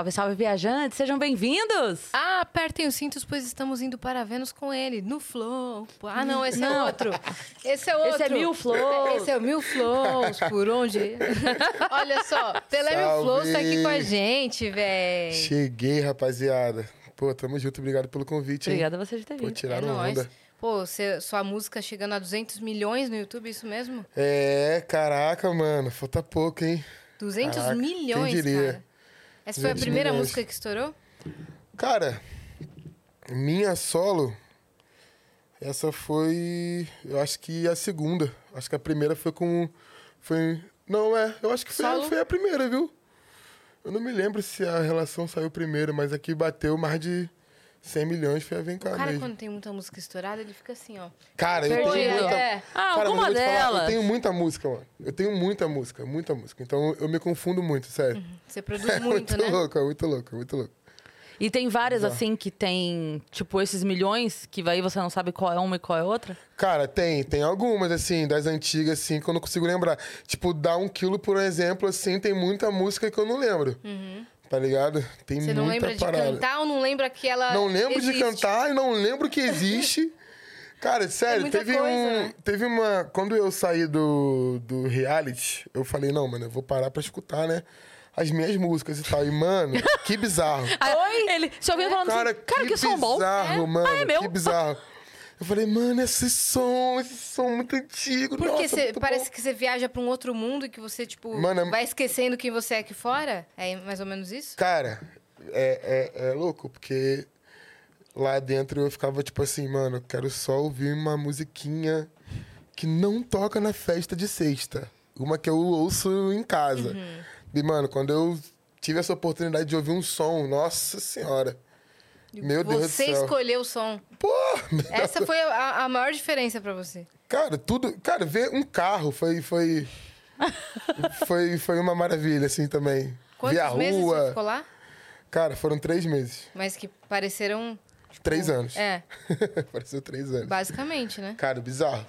Salve, salve, viajantes, sejam bem-vindos! Ah, apertem os cintos, pois estamos indo para Vênus com ele, no Flow. Ah, não, esse é outro. Esse é outro. Esse é Mil Flows. Esse é o Mil Flows, por onde? Olha só, Pelé Mil. Flows tá aqui com a gente, véi. Cheguei, rapaziada. Pô, tamo junto, obrigado pelo convite? Obrigada a você de ter Pô, vindo. É tiraram nóis. onda. Pô, cê- sua música chegando a 200 milhões no YouTube, isso mesmo? É, caraca, mano, falta pouco, hein? 200 Caraca, milhões, quem diria? cara. Essa foi a 200 primeira milhões. música que estourou? Cara, minha solo, essa foi, eu acho que a segunda. Acho que a primeira foi com, foi, não é, eu acho que foi, Solo? foi a primeira, viu? Eu não me lembro se a relação saiu primeiro, mas aqui bateu mais de 100 milhões, foi a Vem Cá O cara, mesmo. quando tem muita música estourada, ele fica assim, ó. Cara, eu tenho Perdido. muita... É. Ah, Cara, alguma eu vou te falar, delas. eu tenho muita música, mano. Eu tenho muita música, muita música. Então eu me confundo muito, sério. Você produz É muito, muito né? louco, é muito louco, é muito louco. E tem várias, Exato. assim, que tem, tipo, esses milhões, que aí você não sabe qual é uma e qual é outra? Cara, tem, tem algumas, assim, das antigas, assim, que eu não consigo lembrar. Tipo, Dá um quilo, por exemplo, assim, tem muita música que eu não lembro. Tá ligado? Tem. Você não muita lembra de parada. cantar ou não lembra que ela Não lembro de existe? cantar e não lembro que existe. Cara, sério, muita teve coisa, um. né? Teve uma. Quando eu saí do, do reality, eu falei, não, mano, eu vou parar pra escutar, né? As minhas músicas e tal. E, mano, que bizarro. Oi? Ele, se alguém falando Cara, assim, cara, que, que som bom. bizarro, mano. Ah, é meu. Que bizarro. Eu falei, mano, esse som, esse som muito antigo. Porque nossa, muito parece bom. que você viaja pra um outro mundo e que você, tipo, Mano, é- vai esquecendo quem você é aqui fora? É mais ou menos isso? Cara, é, é, é louco, porque lá dentro eu ficava tipo assim, mano, eu quero só ouvir uma musiquinha que não toca na festa de sexta. Uma que eu ouço em casa. Uhum. E, mano, quando eu tive essa oportunidade de ouvir um som, nossa senhora. Meu Deus do você céu. escolheu o som. Pô, Essa foi a, a maior diferença pra você. Cara, tudo. Cara, ver um carro foi. Foi, foi, foi uma maravilha, assim, também. Quantos ver a meses você ficou lá? Cara, foram três meses. Mas que pareceram. Três anos. É, Pareceu três anos. basicamente, né? Cara, bizarro.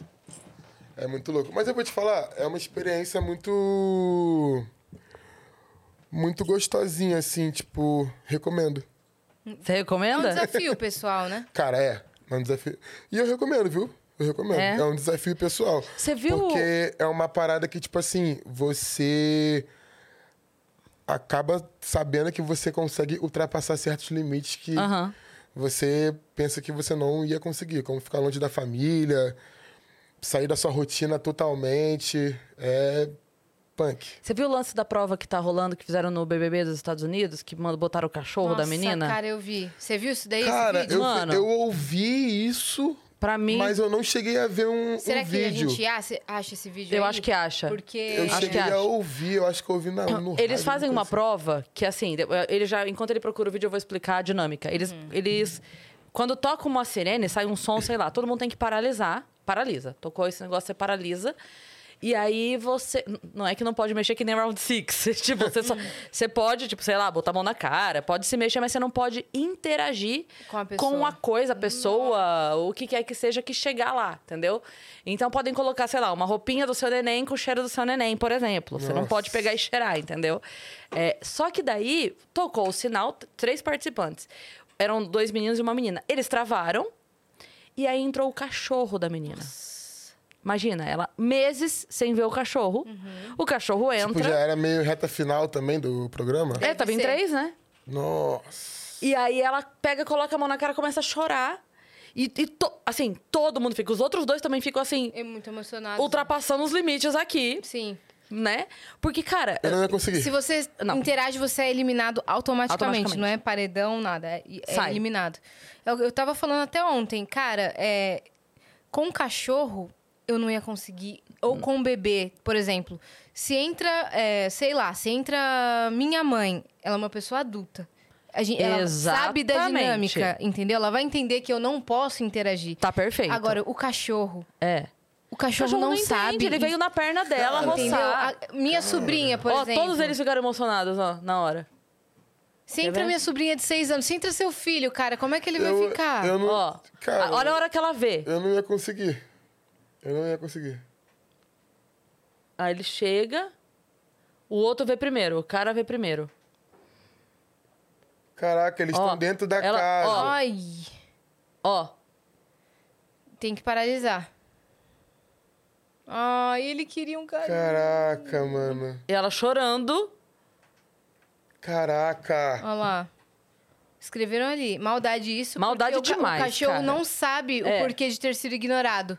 É muito louco. Mas eu vou te falar, é uma experiência muito. Muito gostosinha, assim, tipo, recomendo. Você É um recomenda? desafio pessoal, né? Cara, é. É um desafio. E eu recomendo, viu? Eu recomendo. É? É, um desafio pessoal. Você viu- Porque é uma parada que, tipo assim, você acaba sabendo que você consegue ultrapassar certos limites que Aham. você pensa que você não ia conseguir, como ficar longe da família, sair da sua rotina totalmente. É punk. Você viu o lance da prova que tá rolando, que fizeram no BBB dos Estados Unidos, que botaram o cachorro da Nossa, menina? cara, eu vi. Você viu isso daí? esse Cara, vídeo? eu, Mano. eu ouvi isso, Pra mim, mas eu não cheguei a ver um, Será um que vídeo. a gente acha, acha esse vídeo eu aí? acho que acha. Porque... Eu Acho que cheguei a ouvir, eu acho que eu ouvi na, no Eles rádio, fazem uma coisa prova que, assim, ele já, enquanto ele procura o vídeo, eu vou explicar a dinâmica. Eles, eles quando toca uma sirene, sai um som, sei lá, todo mundo tem que paralisar. Paralisa. Tocou esse negócio, você paralisa. E aí você. Não é que não pode mexer que nem Round Six. tipo, você, só, você pode, tipo, sei lá, botar a mão na cara, pode se mexer, mas você não pode interagir Com a pessoa. a coisa, a pessoa, o que quer que seja que chegar lá, entendeu? Então podem colocar, sei lá, uma roupinha do seu neném com o cheiro do seu neném, por exemplo. Você não Nossa. pode pegar e cheirar, entendeu? É, só que daí tocou o sinal, três participantes. Eram dois meninos e uma menina. Eles travaram e aí entrou o cachorro da menina. Imagina, ela meses sem ver o cachorro. O cachorro entra. Tipo, já era meio reta final também do programa? É, tava em três, né? Nossa. E aí ela pega, coloca a mão na cara, começa a chorar. E, e to- assim, todo mundo fica. Os outros dois também ficam assim, É muito emocionado. ultrapassando os limites aqui, Sim. né? Porque, cara. Eu não ia conseguir. Se você Não. interage, você é eliminado automaticamente. Automaticamente. Não é paredão, nada. É, é Sai. eliminado. Eu, eu tava falando até ontem, cara, é, com cachorro, eu não ia conseguir. Ou com um bebê, por exemplo. Se entra, é, sei lá, se entra minha mãe, ela é uma pessoa adulta. A gente, ela sabe da dinâmica, entendeu? Ela vai entender que eu não posso interagir. Tá perfeito. Agora, o cachorro. É. O cachorro, O cachorro não, entende, sabe. Ele veio na perna dela, Entendeu? roçar. A- minha sobrinha, por Ó, exemplo. todos eles ficaram emocionados, ó, na hora. Se Quer entra ver? minha sobrinha de seis anos, se entra seu filho, cara, como é que ele vai eu, ficar? Eu não, Ó, cara, olha a hora que ela vê. eu não ia conseguir. Eu não ia conseguir. Aí ele chega, o outro vê primeiro, o cara vê primeiro. Caraca, eles Ó, estão dentro da ela- casa. ó. Ai, Ó, tem que paralisar. Ai, ele queria um carinho. Caraca, mano. e ela chorando. Caraca. Olha lá. Escreveram ali. Maldade isso. Maldade porque o ca- demais, O cachorro cara. não sabe É. o porquê de ter sido ignorado.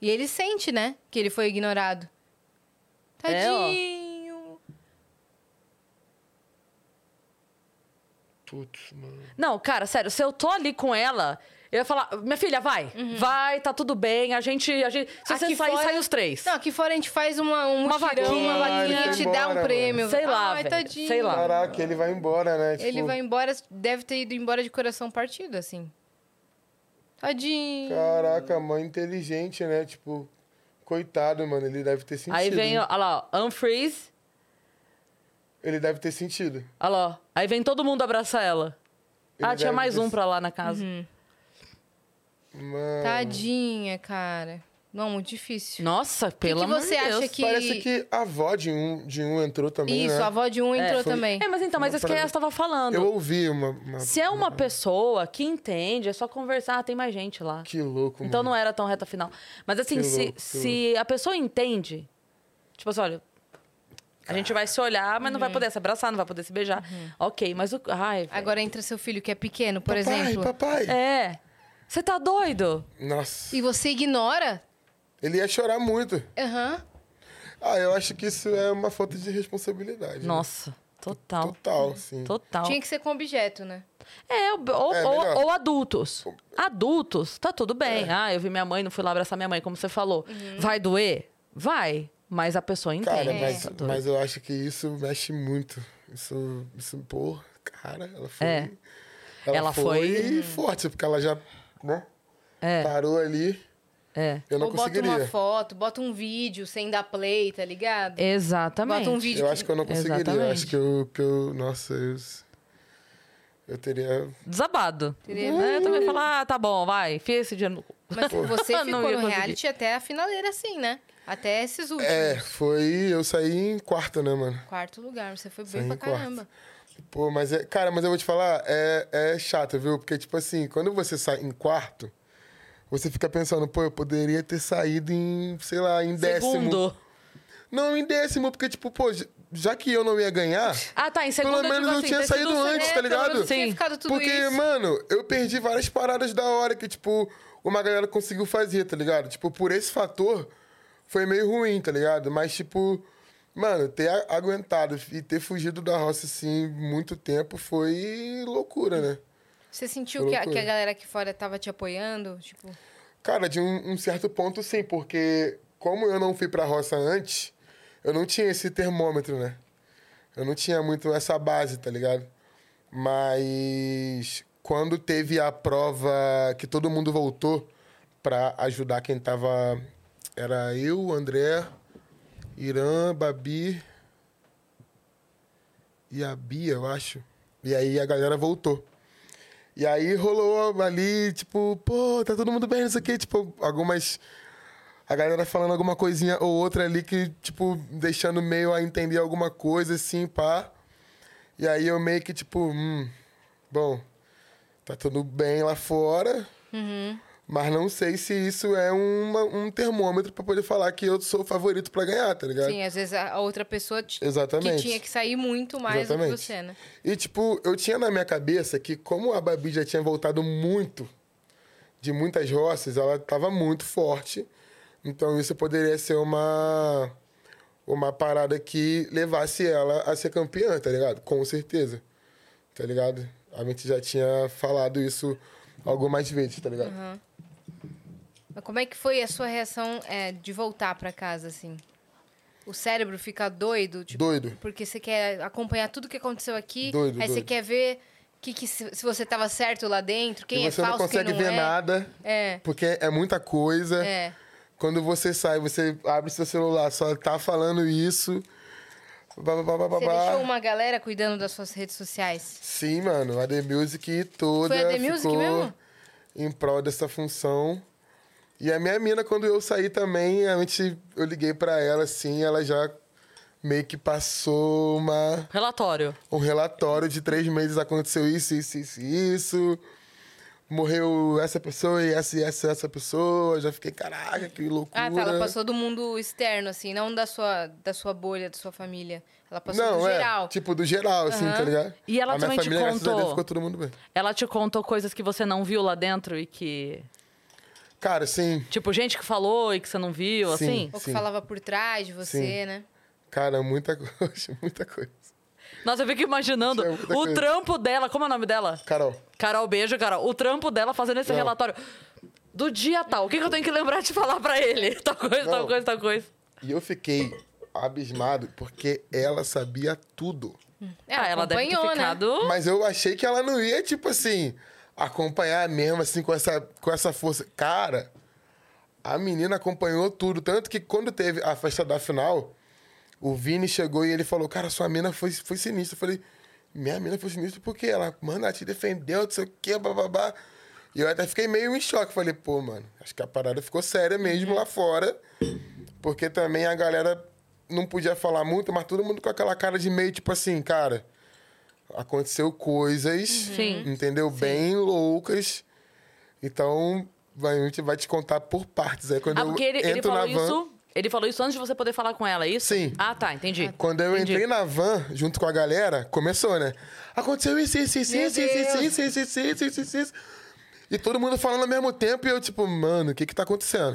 E ele sente, né? Que ele foi ignorado. É. Tadinho. Putz, mano. Não, cara, sério, se eu tô ali com ela, eu ia falar, minha filha, vai, vai, tá tudo bem, a gente. A gente se você Aqui sair, fora- sai os três. Não, aqui fora a gente faz uma, um Uma vaquinha. uma vaquinha, te dá um prêmio. Sei lá, Ai, velho, tadinho. sei lá. Caraca, ele vai embora, né? Ele Tipo, vai embora, deve ter ido embora de coração partido, assim. Tadinho. Caraca, mãe inteligente, né? Tipo, coitado, mano. Ele deve ter sentido. Aí vem, olha lá, ó, unfreeze. Ele deve ter sentido. Olha lá, ó. Aí vem todo mundo abraçar ela. Ele ah, tinha mais ter- um pra lá na casa. Uhum. Mano. Tadinha, cara. Não, muito difícil. Nossa, pelo que amor você de Deus. acha que- Parece que a avó de um, de um entrou também, Isso, né? a avó de um entrou foi- também. É, mas então, mas Uma isso que parada- eu tava falando. Eu ouvi uma... uma- Se é uma pessoa que entende, é só conversar, ah, tem mais gente lá. Que louco, Então mano. não era tão reta final. Mas assim, Que se, louco, que se a pessoa entende, tipo assim, olha, a gente vai se olhar, mas não vai poder se abraçar, não vai poder se beijar. Ok, mas o. Ai, velho. Agora entra seu filho que é pequeno, por papai, exemplo. papai. É. Você tá doido? Nossa. E você ignora? Ele ia chorar muito. Aham. Ah, eu acho que isso é uma falta de responsabilidade. né? Nossa, total. Total, sim. Total. Tinha que ser com objeto, né? É, ou, É, ou- ou adultos. Adultos, tá tudo bem. Ah, eu vi minha mãe, não fui lá abraçar minha mãe, como você falou. Vai doer? Vai. Mas a pessoa entende. Cara, mas, doido. mas eu acho que isso mexe muito. Isso, isso pô, cara, ela foi. É. Ela, Ela foi, foi- forte, porque ela já, né? É. Parou ali. É. Eu não Ou bota conseguiria. uma foto, bota um vídeo sem dar play, tá ligado? Exatamente. Bota um vídeo Eu acho que eu não conseguiria. Eu Exatamente. acho que eu, que eu. Nossa, eu. Eu teria. Desabado. Teria- É, eu também falar, ah, tá bom, vai, enfia esse dinheiro no. Mas você Não ficou no conseguir. reality até a finaleira, assim, né? Até esses últimos. É, foi. Eu saí em quarto, né, mano? Quarto lugar, você foi bem Saí pra quarto. caramba. Pô, mas é. Cara, mas eu vou te falar, é, é chato, viu? Porque, tipo assim, quando você sai em quarto, você fica pensando, pô, eu poderia ter saído em, sei lá, em décimo. Segundo. Não, em décimo, porque, tipo, pô, já que eu não ia ganhar, Ah, tá, em segundo Pelo eu menos eu assim, tinha ter saído sido o antes, tá ligado? tinha Sim. porque, isso. mano, eu perdi várias paradas da hora que, tipo, uma galera conseguiu fazer, tá ligado? Tipo, por esse fator, foi meio ruim, tá ligado? Mas, tipo, mano, ter aguentado e ter fugido da roça, assim, muito tempo foi loucura, né? Você sentiu que a, que a galera aqui fora tava te apoiando? Tipo, Cara, de um, um certo ponto, sim, porque como eu não fui pra roça antes, eu não tinha esse termômetro, né? Eu não tinha muito essa base, tá ligado? Mas quando teve a prova que todo mundo voltou pra ajudar quem tava. Era eu, André, Irã, Babi e a Bia, eu acho. E aí a galera voltou. E aí rolou ali, tipo, pô, tá todo mundo bem, não sei o quê. Tipo, algumas. A galera falando alguma coisinha ou outra ali que, tipo, deixando meio a entender alguma coisa, assim, pá. E aí eu meio que, tipo, hum, bom, tá tudo bem lá fora. Mas não sei se isso é uma- um termômetro pra poder falar que eu sou o favorito pra ganhar, tá ligado? sim, às vezes a outra pessoa Exatamente. que tinha que sair muito mais do Exatamente. que você, né? E, tipo, eu tinha na minha cabeça que, como a Babi já tinha voltado muito de muitas roças, ela tava muito forte. Então, isso poderia ser uma, uma parada que levasse ela a ser campeã, tá ligado? Com certeza. Tá ligado? A gente já tinha falado isso algumas vezes, tá ligado? Mas como é que foi a sua reação é, de voltar pra casa, assim? O cérebro fica doido? Tipo, Doido. Porque você quer acompanhar tudo que aconteceu aqui. Doido, aí você quer ver que, que se, se você tava certo lá dentro, quem e é você falso, não consegue quem não ver é. nada, É, porque é muita coisa. é. Quando você sai, você abre seu celular, só tá falando isso. Bá, Você deixou uma galera cuidando das suas redes sociais. Sim, mano, a The Music toda Foi a The Music mesmo? em prol dessa função. E a minha mina, quando eu saí também, a gente, eu liguei pra ela assim, ela já meio que passou uma, Relatório. um relatório de três meses aconteceu isso, isso, isso, isso. Morreu essa pessoa e essa e essa, essa pessoa. Já fiquei, caraca, que loucura. Ah, tá. Ela passou do mundo externo, assim, não da sua, da sua bolha, da sua família. Ela passou Não, do é, geral. tipo, do geral, assim, tá ligado? E ela a minha também te família, graças a Deus, contou- ficou todo mundo bem. Ela te contou coisas que você não viu lá dentro e que. Cara, sim, Tipo, gente que falou e que você não viu, Sim. assim? Ou que Sim. falava por trás de você, Sim. né? cara, muita coisa, muita coisa. Nossa, eu fico imaginando o coisa. trampo dela. Como é o nome dela? Carol, Carol, beijo, Carol. O trampo dela fazendo esse Não. relatório. Do dia tal. O que, que eu tenho que lembrar de falar pra ele? Tal coisa, tal Não. coisa, tal coisa. e eu fiquei abismado porque ela sabia tudo. Ela, ah, ela deve ter né? ficado. Mas eu achei que ela não ia, tipo assim, acompanhar mesmo, assim, com essa, com essa força. Cara, a menina acompanhou tudo. Tanto que quando teve a festa da final, o Vini chegou e ele falou: Cara, sua mina foi, foi sinistra. Eu falei: Minha mina foi sinistra porque ela, mano, ela te defendeu, não sei o quê, bababá. E eu até fiquei meio em choque. Falei: Pô, mano, acho que a parada ficou séria mesmo lá fora. Porque também a galera não podia falar muito, mas todo mundo com aquela cara de meio tipo assim, cara aconteceu coisas, Sim. entendeu? Bem loucas. Então, vai- a gente vai te contar por partes. Aí quando Ah, eu porque ele, ele entro na falou van, isso. Ele falou isso antes de você poder falar com ela, é isso? Sim. Ah, tá, entendi. quando eu Entendi. entrei na van, junto com a galera, começou, né? Aconteceu isso, isso, isso, isso, isso, isso, isso, isso, isso, isso, isso, isso. E todo mundo falando ao mesmo tempo e eu, tipo, mano, o que que tá acontecendo?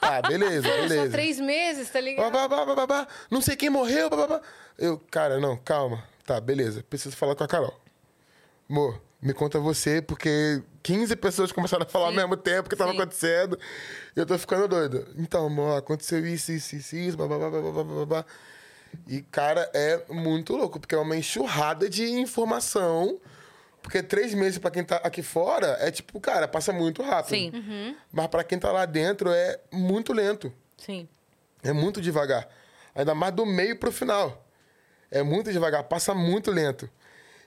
tá, beleza, Só beleza. três meses, tá ligado? Bá, bá, bá, bá, bá, Não sei quem morreu. Bá, bá, bá. Eu, cara, não, calma. Tá, beleza. Preciso falar com a Carol. Amor, me conta você, porque 15 pessoas começaram a falar ao mesmo tempo que tava Sim. acontecendo. E eu tô ficando doido. Então, amor, aconteceu isso, isso, isso, isso, blá, blá, blá, blá, blá, blá, blá. E, cara, é muito louco, porque é uma enxurrada de informação. Porque três meses pra quem tá aqui fora é tipo, cara, passa muito rápido. Sim. Mas pra quem tá lá dentro é muito lento. Sim. É muito devagar. Ainda mais do meio pro final. É muito devagar, passa muito lento.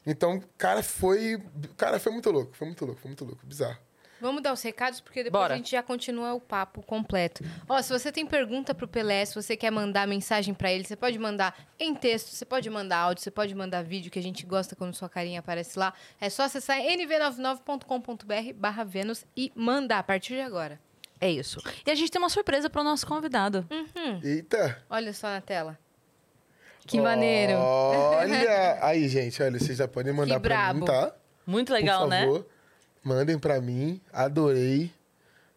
Então, cara, foi. Cara, foi muito louco, foi muito louco, foi muito louco, bizarro. Vamos dar os recados, porque depois Bora. a gente já continua o papo completo. Ó, se você tem pergunta pro Pelé, se você quer mandar mensagem pra ele, você pode mandar em texto, você pode mandar áudio, você pode mandar vídeo, que a gente gosta quando sua carinha aparece lá. É só acessar nv99.com.br barra Vênus e mandar a partir de agora. É isso. E a gente tem uma surpresa pro nosso convidado. Hum. Eita! Olha só na tela. Que maneiro. Olha! Aí, gente, olha, vocês já podem mandar Que pra mim, brabo. tá? Muito legal, Por né? favor, mandem pra mim. Adorei.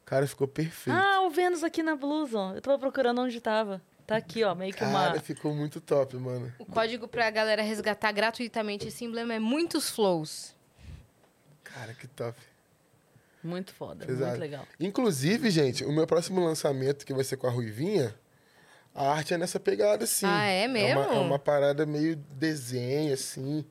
Cara, ficou perfeito. Ah, o Vênus aqui na blusa. ó. Eu tava procurando onde tava. Tá aqui, ó, meio que Cara, uma. ficou muito top, mano. O código pra galera resgatar gratuitamente esse emblema é muitos flows. Cara, que top. Muito foda, Pesado. muito legal. Inclusive, gente, o meu próximo lançamento, que vai ser com a Ruivinha, a arte é nessa pegada, assim. Ah, é É mesmo? uma, é uma parada meio desenho, assim.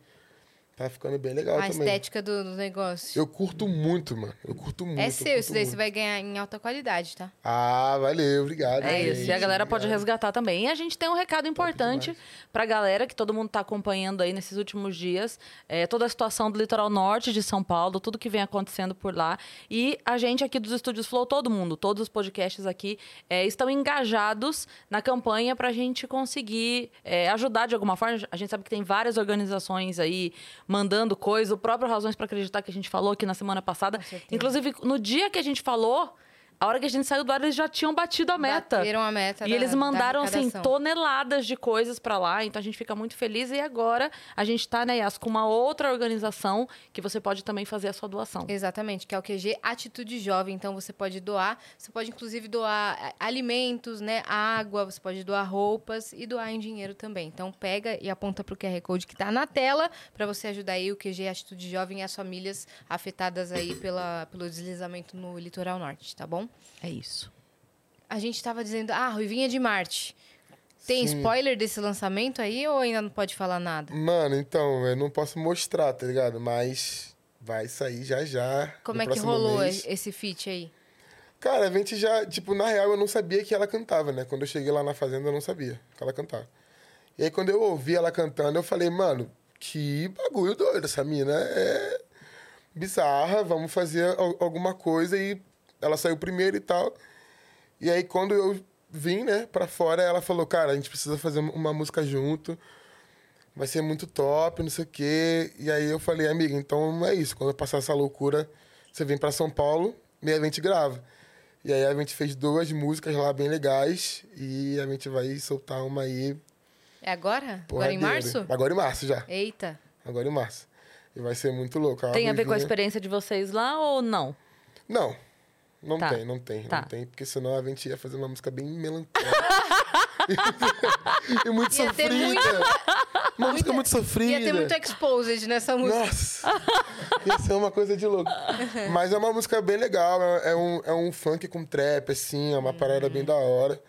Tá ficando bem legal a também. estética do, do negócio. Eu curto muito, mano. Eu curto muito. é eu seu, isso daí muito. você vai ganhar em alta qualidade, tá? Ah, valeu, obrigado. É gente, isso. E a galera pode obrigado. resgatar também. E a gente tem um recado importante pra galera que todo mundo tá acompanhando aí nesses últimos dias. É, toda a situação do litoral norte de São Paulo, tudo que vem acontecendo por lá. E a gente aqui dos Estúdios Flow, todo mundo, todos os podcasts aqui, é, estão engajados na campanha pra gente conseguir é, ajudar de alguma forma. A gente sabe que tem várias organizações aí mandando coisas. O próprio Razões pra Acreditar que a gente falou aqui na semana passada. Inclusive, no dia que a gente falou. A hora que a gente saiu do ar, eles já tinham batido a meta. Bateram a meta E da- eles da mandaram, assim, toneladas de coisas pra lá. Então a gente fica muito feliz. E agora a gente tá, né, Yas, com uma outra organização que você pode também fazer a sua doação. Exatamente, que é o QG Atitude Jovem. Então você pode doar, você pode inclusive doar eh, alimentos, né, água, você pode doar roupas e doar em dinheiro também. Então pega e aponta pro QR Code que tá na tela para você ajudar aí o QG Atitude Jovem e as famílias afetadas aí pela, pelo deslizamento no litoral norte, tá bom? É isso. A gente tava dizendo, ah, Ruivinha de Marte. Tem Sim. spoiler desse lançamento aí ou ainda não pode falar nada? Mano, então, eu não posso mostrar, tá ligado? Mas vai sair já já. Como é que rolou mês. esse feat aí? Cara, a gente já, tipo, na real eu não sabia que ela cantava, né? Quando eu cheguei lá na fazenda eu não sabia que ela cantava. E aí quando eu ouvi ela cantando, eu falei, mano, que bagulho doido, essa mina é bizarra, vamos fazer al- alguma coisa e ela saiu primeiro e tal. E aí quando eu vim, né, pra fora, ela falou, cara, a gente precisa fazer uma música junto. Vai ser muito top, não sei o quê. E aí eu falei, amiga, então é isso. Quando eu passar essa loucura, você vem pra São Paulo e a gente grava. E aí a gente fez duas músicas lá bem legais. E a gente vai soltar uma aí. É agora? porra agora em dele. março? Agora em março já. Eita. Agora em março. E vai ser muito louco. É Tem a ver com a experiência de vocês lá ou não? Não. Não Tá. tem, não tem, Tá. não tem, porque senão a gente ia fazer uma música bem melancólica. e muito Ia ter sofrida. muita- Uma música muito sofrida. Ia ter muito exposed nessa música. Nossa! Ia ser uma coisa de louco. Mas é uma música bem legal, é, é um, é um funk com trap, assim, é uma parada bem da hora.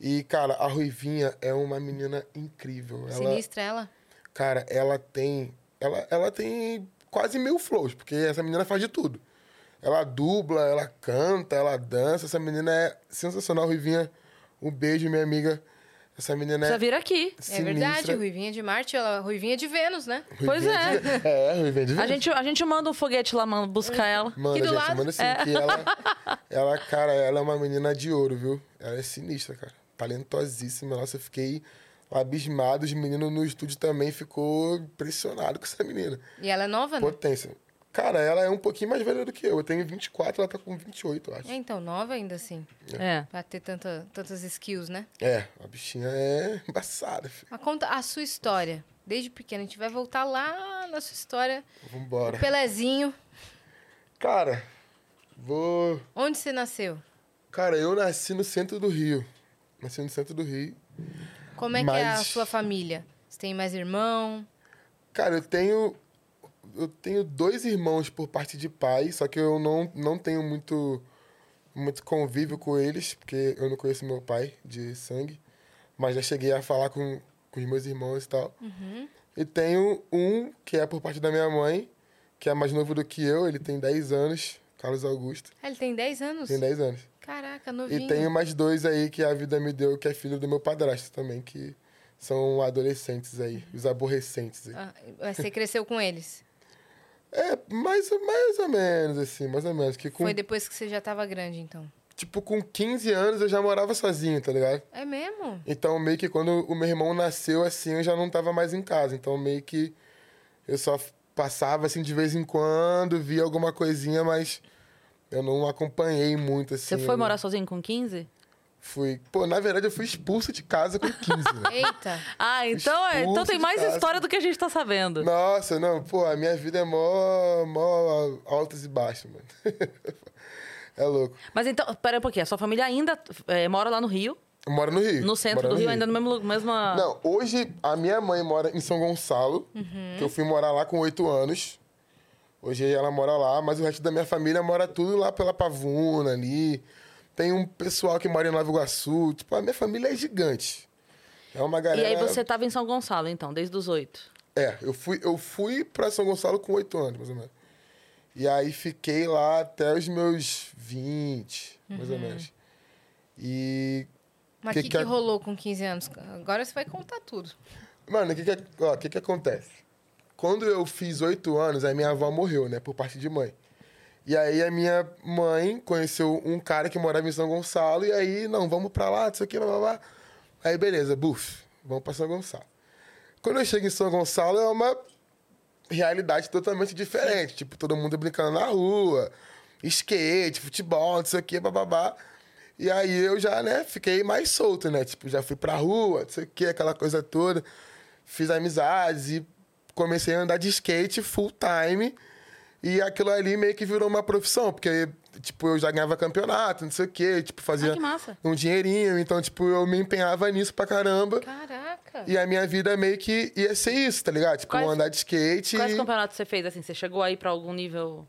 E, cara, a Ruivinha é uma menina incrível. Ela, Sinistra ela. cara, ela tem. Ela, ela tem quase mil flows, porque essa menina faz de tudo. Ela dubla, ela canta, ela dança. Essa menina é sensacional, Ruivinha. Um beijo, minha amiga. Essa menina Precisa é. vir aqui. É verdade, Ruivinha de Marte, ela Ruivinha de Vênus, né? Pois Ruivinha de- É, Ruivinha de A Vênus. gente, a gente manda um foguete lá manda buscar ela. Manda, do gente, lado. manda sim. Que ela, ela, cara, ela é uma menina de ouro, viu? Ela é sinistra, cara. Talentosíssima. Nossa, eu fiquei abismado. Os meninos no estúdio também ficou impressionado com essa menina. E ela é nova, né? Potência. Cara, ela é um pouquinho mais velha do que eu. Eu tenho 24, ela tá com 28, eu acho. É, então, nova ainda assim. É. Pra ter tanta, tantas skills, né? É, a bichinha é embaçada, filho. Mas conta a sua história. Desde pequena. A gente vai voltar lá na sua história. Vambora. O Pelezinho. Cara, vou. Onde você nasceu? Cara, eu nasci no centro do Rio. Nasci no centro do Rio. Como é que é a Mas- sua família? Você tem mais irmão? Cara, eu tenho. Eu tenho dois irmãos por parte de pai, só que eu não, não tenho muito, muito convívio com eles, porque eu não conheço meu pai de sangue. Mas já cheguei a falar com, com os meus irmãos e tal. E tenho um que é por parte da minha mãe, que é mais novo do que eu, ele tem 10 anos, Carlos Augusto. Ah, ele tem 10 anos? Tem 10 anos. Caraca, novinho. E tenho mais dois aí que a vida me deu, que é filho do meu padrasto também, que são adolescentes aí, os aborrecentes aí. Ah, você cresceu com eles? É, mais, mais ou menos, assim, mais ou menos. Que com, Foi depois que você já tava grande, então? tipo, com 15 anos eu já morava sozinho, tá ligado? É mesmo? Então, meio que quando o meu irmão nasceu, assim, eu já não tava mais em casa. Então, meio que eu só passava, assim, de vez em quando, via alguma coisinha, mas eu não acompanhei muito, assim. Você foi eu morar sozinho com 15? Fui. Pô, na verdade, eu fui expulso de casa com 15, né? Eita. Ah, então, é, então tem mais história do que a gente tá sabendo. Nossa, não, pô, a minha vida é mó, mó altos e baixos, mano. é louco. Mas então, pera um pouquinho. A sua família ainda é, mora lá no Rio? Eu moro no Rio. No centro do Rio, ainda no mesmo mesma... Não, hoje a minha mãe mora em São Gonçalo, Uhum. que eu fui morar lá com oito anos. Hoje ela mora lá, mas o resto da minha família mora tudo lá pela Pavuna ali. Tem um pessoal que mora em Nova Iguaçu. Tipo, a minha família é gigante. É uma E galera. aí você tava em São Gonçalo, então, desde os oito. É, eu fui, eu fui pra São Gonçalo com oito anos, mais ou menos. E aí fiquei lá até os meus 20, mais Uhum. ou menos. E. Mas o Que que, que que rolou com 15 anos? Agora você vai contar tudo. Mano, o que que, ó, que que acontece? Quando eu fiz oito anos, a minha avó morreu, né? Por parte de mãe. E aí a minha mãe conheceu um cara que morava em São Gonçalo. E aí, não, vamos pra lá, não sei o que, blá, blá, blá. Aí, beleza, buf, vamos pra São Gonçalo. Quando eu chego em São Gonçalo, é uma realidade totalmente diferente. Tipo, todo mundo brincando na rua, skate, futebol, não sei o que, bababá. E aí eu já, né, fiquei mais solto, né? Tipo, já fui pra rua, não sei o que, aquela coisa toda. Fiz amizades e comecei a andar de skate full time. E aquilo ali meio que virou uma profissão, porque, tipo, eu já ganhava campeonato, não sei o quê, tipo, fazia um dinheirinho. Então, tipo, eu me empenhava nisso pra caramba. Caraca. E a minha vida meio que ia ser isso, tá ligado? Tipo, Quais- andar de skate. Quais e- campeonatos você fez, assim? Você chegou aí pra algum nível...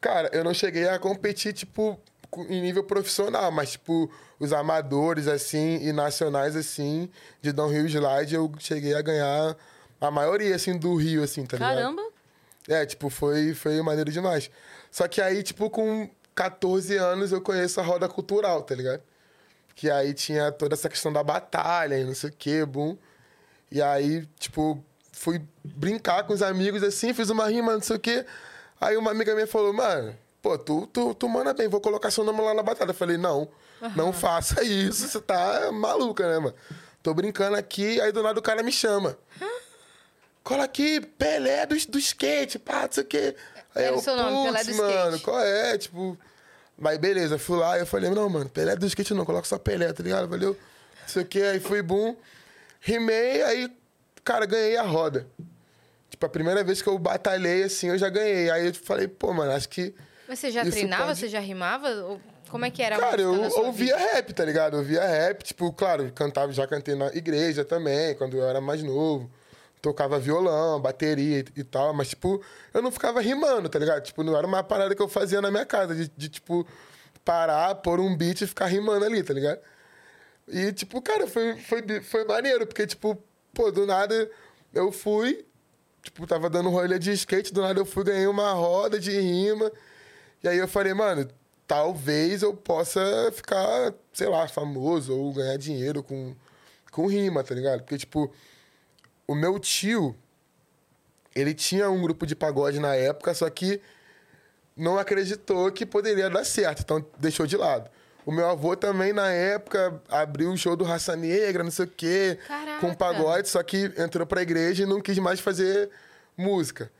Cara, eu não cheguei a competir, tipo, em nível profissional, mas, tipo, os amadores, assim, e nacionais, assim, de downhill slide, eu cheguei a ganhar a maioria, assim, do Rio, assim, tá ligado? Caramba! É, tipo, foi, foi maneiro demais. Só que aí, tipo, com 14 anos eu conheço a roda cultural, tá ligado? Que aí tinha toda essa questão da batalha e não sei o quê, boom. E aí, tipo, fui brincar com os amigos assim, fiz uma rima, não sei o quê. Aí uma amiga minha falou, mano, pô, tu, tu, tu manda bem, vou colocar seu nome lá na batalha. Eu falei, não, não faça isso, você tá maluca, né, mano? Tô brincando aqui, aí do nada o cara me chama. Cola aqui, Pelé do, do skate, pá, não sei o quê. Aí Era eu, seu nome, Pelé "Putz, do mano, skate." qual é? Tipo. Mas beleza, fui lá e eu falei, não, mano, Pelé do skate não, coloca só Pelé, tá ligado? Valeu. Não sei o quê, aí fui boom. Rimei, aí, cara, ganhei a roda. Tipo, a primeira vez que eu batalhei, assim, eu já ganhei. Aí eu falei, pô, mano, acho que. Mas você já treinava? pode- Você já rimava? Ou como é que era Cara, eu ouvia vida? rap, tá ligado? Eu ouvia rap, tipo, claro, cantava, já cantei na igreja também, quando eu era mais novo. Tocava violão, bateria e, tal, mas, tipo, eu não ficava rimando, tá ligado? Tipo, não era uma parada que eu fazia na minha casa, de, de, tipo, parar, pôr um beat e ficar rimando ali, tá ligado? E, tipo, cara, foi, foi, foi maneiro, porque, tipo, pô, do nada eu fui, tipo, tava dando rolê de skate, do nada eu fui, ganhei uma roda de rima. E aí eu falei, mano, talvez eu possa ficar, sei lá, famoso ou ganhar dinheiro com, com rima, tá ligado? Porque, tipo, o meu tio, ele tinha um grupo de pagode na época, só que não acreditou que poderia dar certo, então deixou de lado. O meu avô também, na época, abriu o show do Raça Negra, não sei o quê, Caraca. com pagode, só que entrou pra igreja e não quis mais fazer música.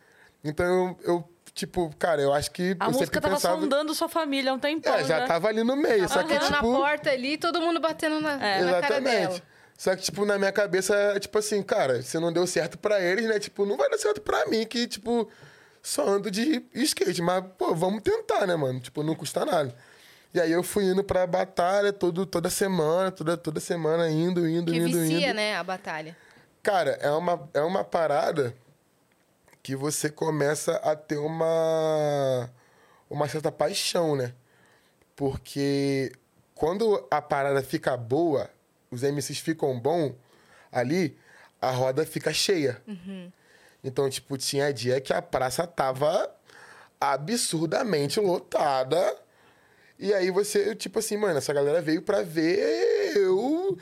Então, eu, eu, tipo, cara, eu acho que A eu música tava pensava... sondando sua família há um tempão, É, já né? tava ali no meio, só que, Batendo na tipo... porta ali, todo mundo batendo na, na cara dela. Exatamente. Só que, tipo, na minha cabeça, é, tipo assim, cara, se não deu certo pra eles, né? Tipo, não vai dar certo pra mim, que, tipo, só ando de skate. Mas, pô, vamos tentar, né, mano? Tipo, não custa nada. E aí eu fui indo pra batalha todo, toda semana, toda, toda semana, indo, indo, Que indo, vicia, indo. né, a batalha. Cara, é uma, é uma parada que você começa a ter uma, uma certa paixão, né? Porque quando a parada fica boa, os MCs ficam bom ali, a roda fica cheia. Então, tipo, tinha dia que a praça tava absurdamente lotada. E aí você, tipo assim, mano, essa galera veio pra ver eu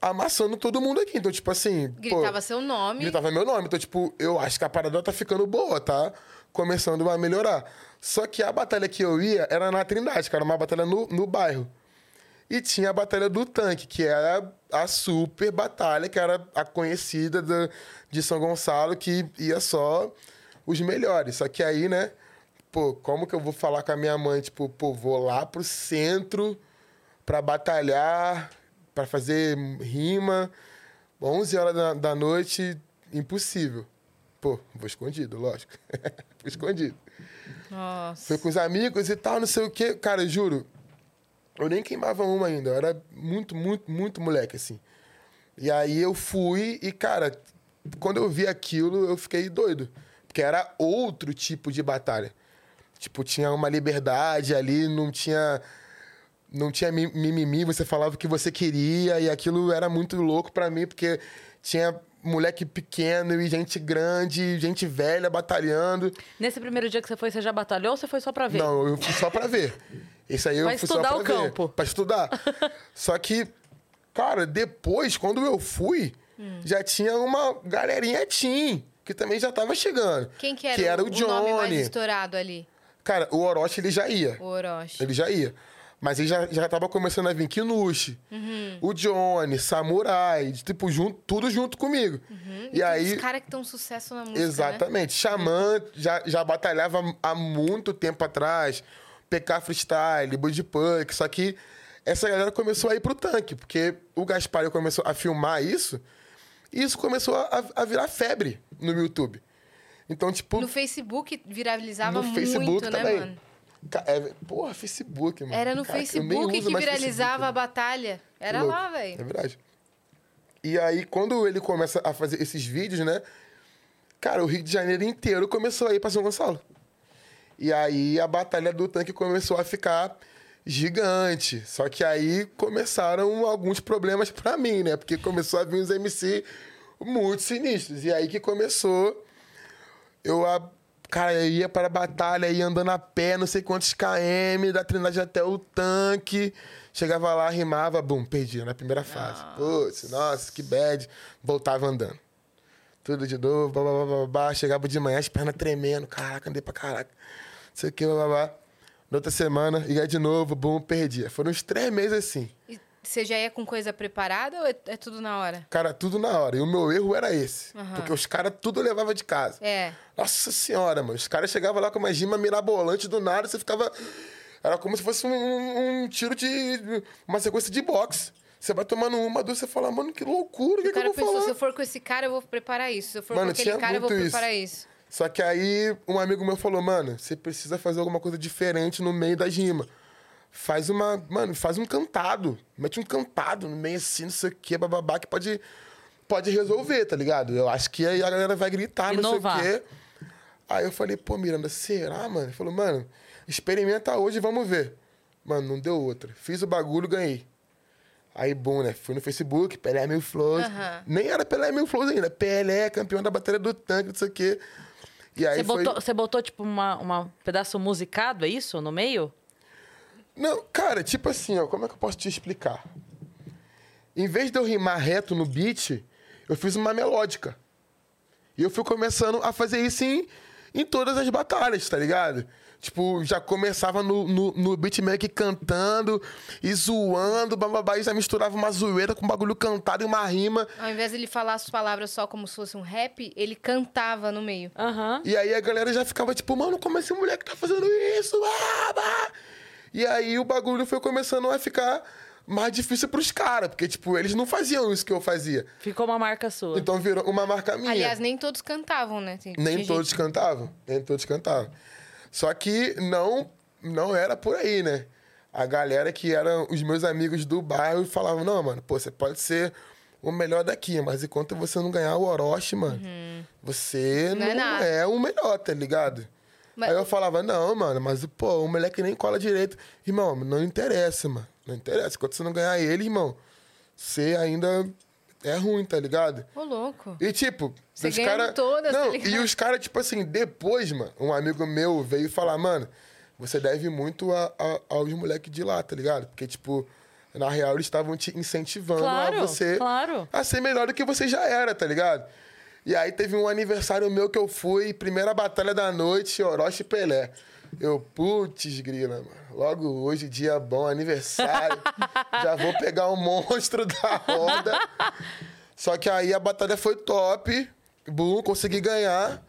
amassando todo mundo aqui. Então, tipo assim. pô, Gritava seu nome. Gritava meu nome. Então, tipo, eu acho que a parada tá ficando boa, tá? Começando a melhorar. Só que a batalha que eu ia era na Trindade, que era uma batalha no, no bairro. E tinha a batalha do tanque, que era a super batalha, que era a conhecida da- de São Gonçalo, que ia só os melhores. Só que aí, né? Pô, como que eu vou falar com a minha mãe? Tipo, pô, vou lá pro centro pra batalhar, pra fazer rima. 11 horas da, da noite, impossível. Pô, vou escondido, lógico. vou escondido. Nossa. Foi com os amigos e tal, não sei o quê. Cara, juro, eu nem queimava uma ainda. Eu era muito, muito, muito moleque, assim. E aí eu fui e, cara, quando eu vi aquilo, eu fiquei doido. Porque era outro tipo de batalha. Tipo, tinha uma liberdade ali, não tinha. Não tinha mi- mimimi, você falava o que você queria, e aquilo era muito louco pra mim, porque tinha moleque pequeno e gente grande, gente velha batalhando. Nesse primeiro dia que você foi, você já batalhou ou você foi só pra ver? Não, eu fui só pra ver. Esse aí eu Pra fui estudar só o pra ver. campo. Pra estudar. só que, cara, depois, quando eu fui, Hum. já tinha uma galerinha teen, que também já tava chegando. Quem que era, Que era o, o, nome mais Johnny. estourado ali? Cara, o Orochi, ele já ia. O Orochi. Ele já ia. Mas ele já, já tava começando a vir Kinushi, Uhum. o Johnny, Samurai, tipo, junto, tudo junto comigo. E aí... Os caras que estão sucesso na música, né? Exatamente. Xamã já, já batalhava há muito tempo atrás. PK Freestyle, Budipunk. Só que essa galera começou a ir pro tanque, porque o Gaspar começou a filmar isso e isso começou a, a virar febre no YouTube. Então, tipo, No Facebook viralizava no muito, Facebook né, também. mano? É, porra, Facebook, mano. Era no Caraca, Facebook que viralizava Facebook, a batalha. Era Louco. lá, É velho. verdade. E aí, quando ele começa a fazer esses vídeos, né? Cara, o Rio de Janeiro inteiro começou a ir pra São Gonçalo. E aí a batalha do tanque começou a ficar gigante. Só que aí começaram alguns problemas pra mim, né? Porque começou a vir uns MC muito sinistros. E aí que começou. Eu, a, cara, eu ia para a batalha, ia andando a pé, não sei quantos km, da Trindade até o tanque. Chegava lá, rimava, bum, perdia na primeira fase. Putz, nossa, que bad. Voltava andando. Tudo de novo, blá, blá, blá, blá. Chegava de manhã, as pernas tremendo. Caraca, andei pra caraca. Sei o que, blá. Na outra semana, ia de novo, bum, perdia. Foram uns três meses assim. E você já ia com coisa preparada ou é, é tudo na hora? Cara, tudo na hora. E o meu erro era esse. Porque os caras tudo levava de casa. É. Nossa senhora, mano. Os caras chegavam lá com uma gima mirabolante do nada, você ficava. Era como se fosse um, um- um tiro de. Uma sequência de boxe. Você vai tomando uma, duas, você fala, mano, que loucura, o que, que eu cara vou pensou, falar? se eu for com esse cara, eu vou preparar isso. Se eu for Mano, com aquele cara, eu vou preparar isso. Só que aí um amigo meu falou, mano, você precisa fazer alguma coisa diferente no meio da rima. Faz uma. Mano, faz um cantado. Mete um cantado no meio assim, não sei o quê, bababá, que pode, pode resolver, tá ligado? Eu acho que aí a galera vai gritar, Inovar. não sei o quê. Aí eu falei, pô, Miranda, será, mano? Ele falou, mano, experimenta hoje e vamos ver. Mano, não deu outra. Fiz o bagulho, ganhei. Aí, bom, né? Fui no Facebook, Pelé Mil Flores. Aham. Nem era Pelé Mil Flores ainda. Pelé, campeão da bateria do tanque, não sei o quê. E aí Você foi... botou, você botou, tipo, uma, uma pedaço musicado, é isso? No meio? Não, cara, tipo assim, ó, como é que eu posso te explicar? Em vez de eu rimar reto no beat, eu fiz uma melódica. E eu fui começando a fazer isso em, em todas as batalhas, tá ligado? Tipo, já começava no, no, no beat meio que cantando e zoando, bababá, e já misturava uma zoeira com um bagulho cantado e uma rima. Ao invés de ele falar as palavras só como se fosse um rap, ele cantava no meio. Aham. E aí a galera já ficava tipo, mano, como esse moleque tá fazendo isso? Ah, bah! E aí o bagulho foi começando a ficar mais difícil pros caras, porque, tipo, eles não faziam isso que eu fazia. Ficou uma marca sua. Então virou uma marca minha. Aliás, nem todos cantavam, né? Tem- Nem todos gente- cantavam, nem todos cantavam. Só que não, não era por aí, né? A galera que eram os meus amigos do bairro falavam, não, mano, pô, você pode ser o melhor daqui, mas enquanto você não ganhar o Orochi, mano, você Não não, é é, o melhor, tá ligado? Mas- Aí eu falava, não, mano, mas, pô, o moleque nem cola direito. Irmão, não interessa, mano. Não interessa. Enquanto você não ganhar ele, irmão, você ainda é ruim, tá ligado? Ô, louco. E tipo, Você os ganhando cara... todas, tá Não, e os caras, tipo assim, depois, mano, um amigo meu veio falar, mano, você deve muito a, a- aos moleques de lá, tá ligado? Porque, tipo, na real, eles estavam te incentivando Claro, a você claro. a ser melhor do que você já era, tá ligado? E aí teve um aniversário meu que eu fui, primeira batalha da noite, Orochi e Pelé. Eu, putz, grila, mano. Logo hoje, dia bom, aniversário. já vou pegar o monstro da roda. Só que aí a batalha foi top. Bum, consegui ganhar.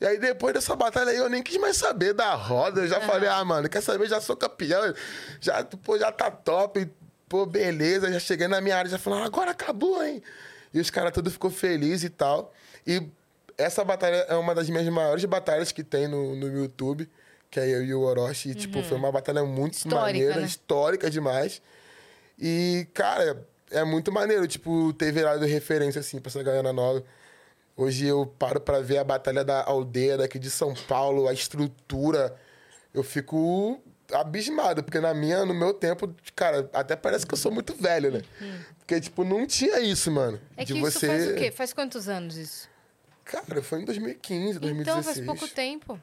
E aí depois dessa batalha aí eu nem quis mais saber da roda. Eu já falei, ah, mano, quer saber? Já sou campeão. Já, pô, já tá top. Pô, beleza. Já cheguei na minha área, já falando, agora acabou, hein? E os caras tudo ficou feliz e tal. E essa batalha é uma das minhas maiores batalhas que tem no, no YouTube. Que é eu e o Orochi. E, tipo, foi uma batalha muito Histórica, maneira, né? histórica demais. E, cara, é muito maneiro, tipo, ter virado referência, assim, pra essa galera nova. Hoje eu paro pra ver a batalha da aldeia daqui de São Paulo, a estrutura. Eu fico abismado, porque na minha, no meu tempo, cara, até parece que eu sou muito velho, né? Porque, tipo, não tinha isso, mano. É que de isso você... faz o quê? Faz quantos anos isso? Cara, foi em 2015, 2016. Então, faz pouco tempo.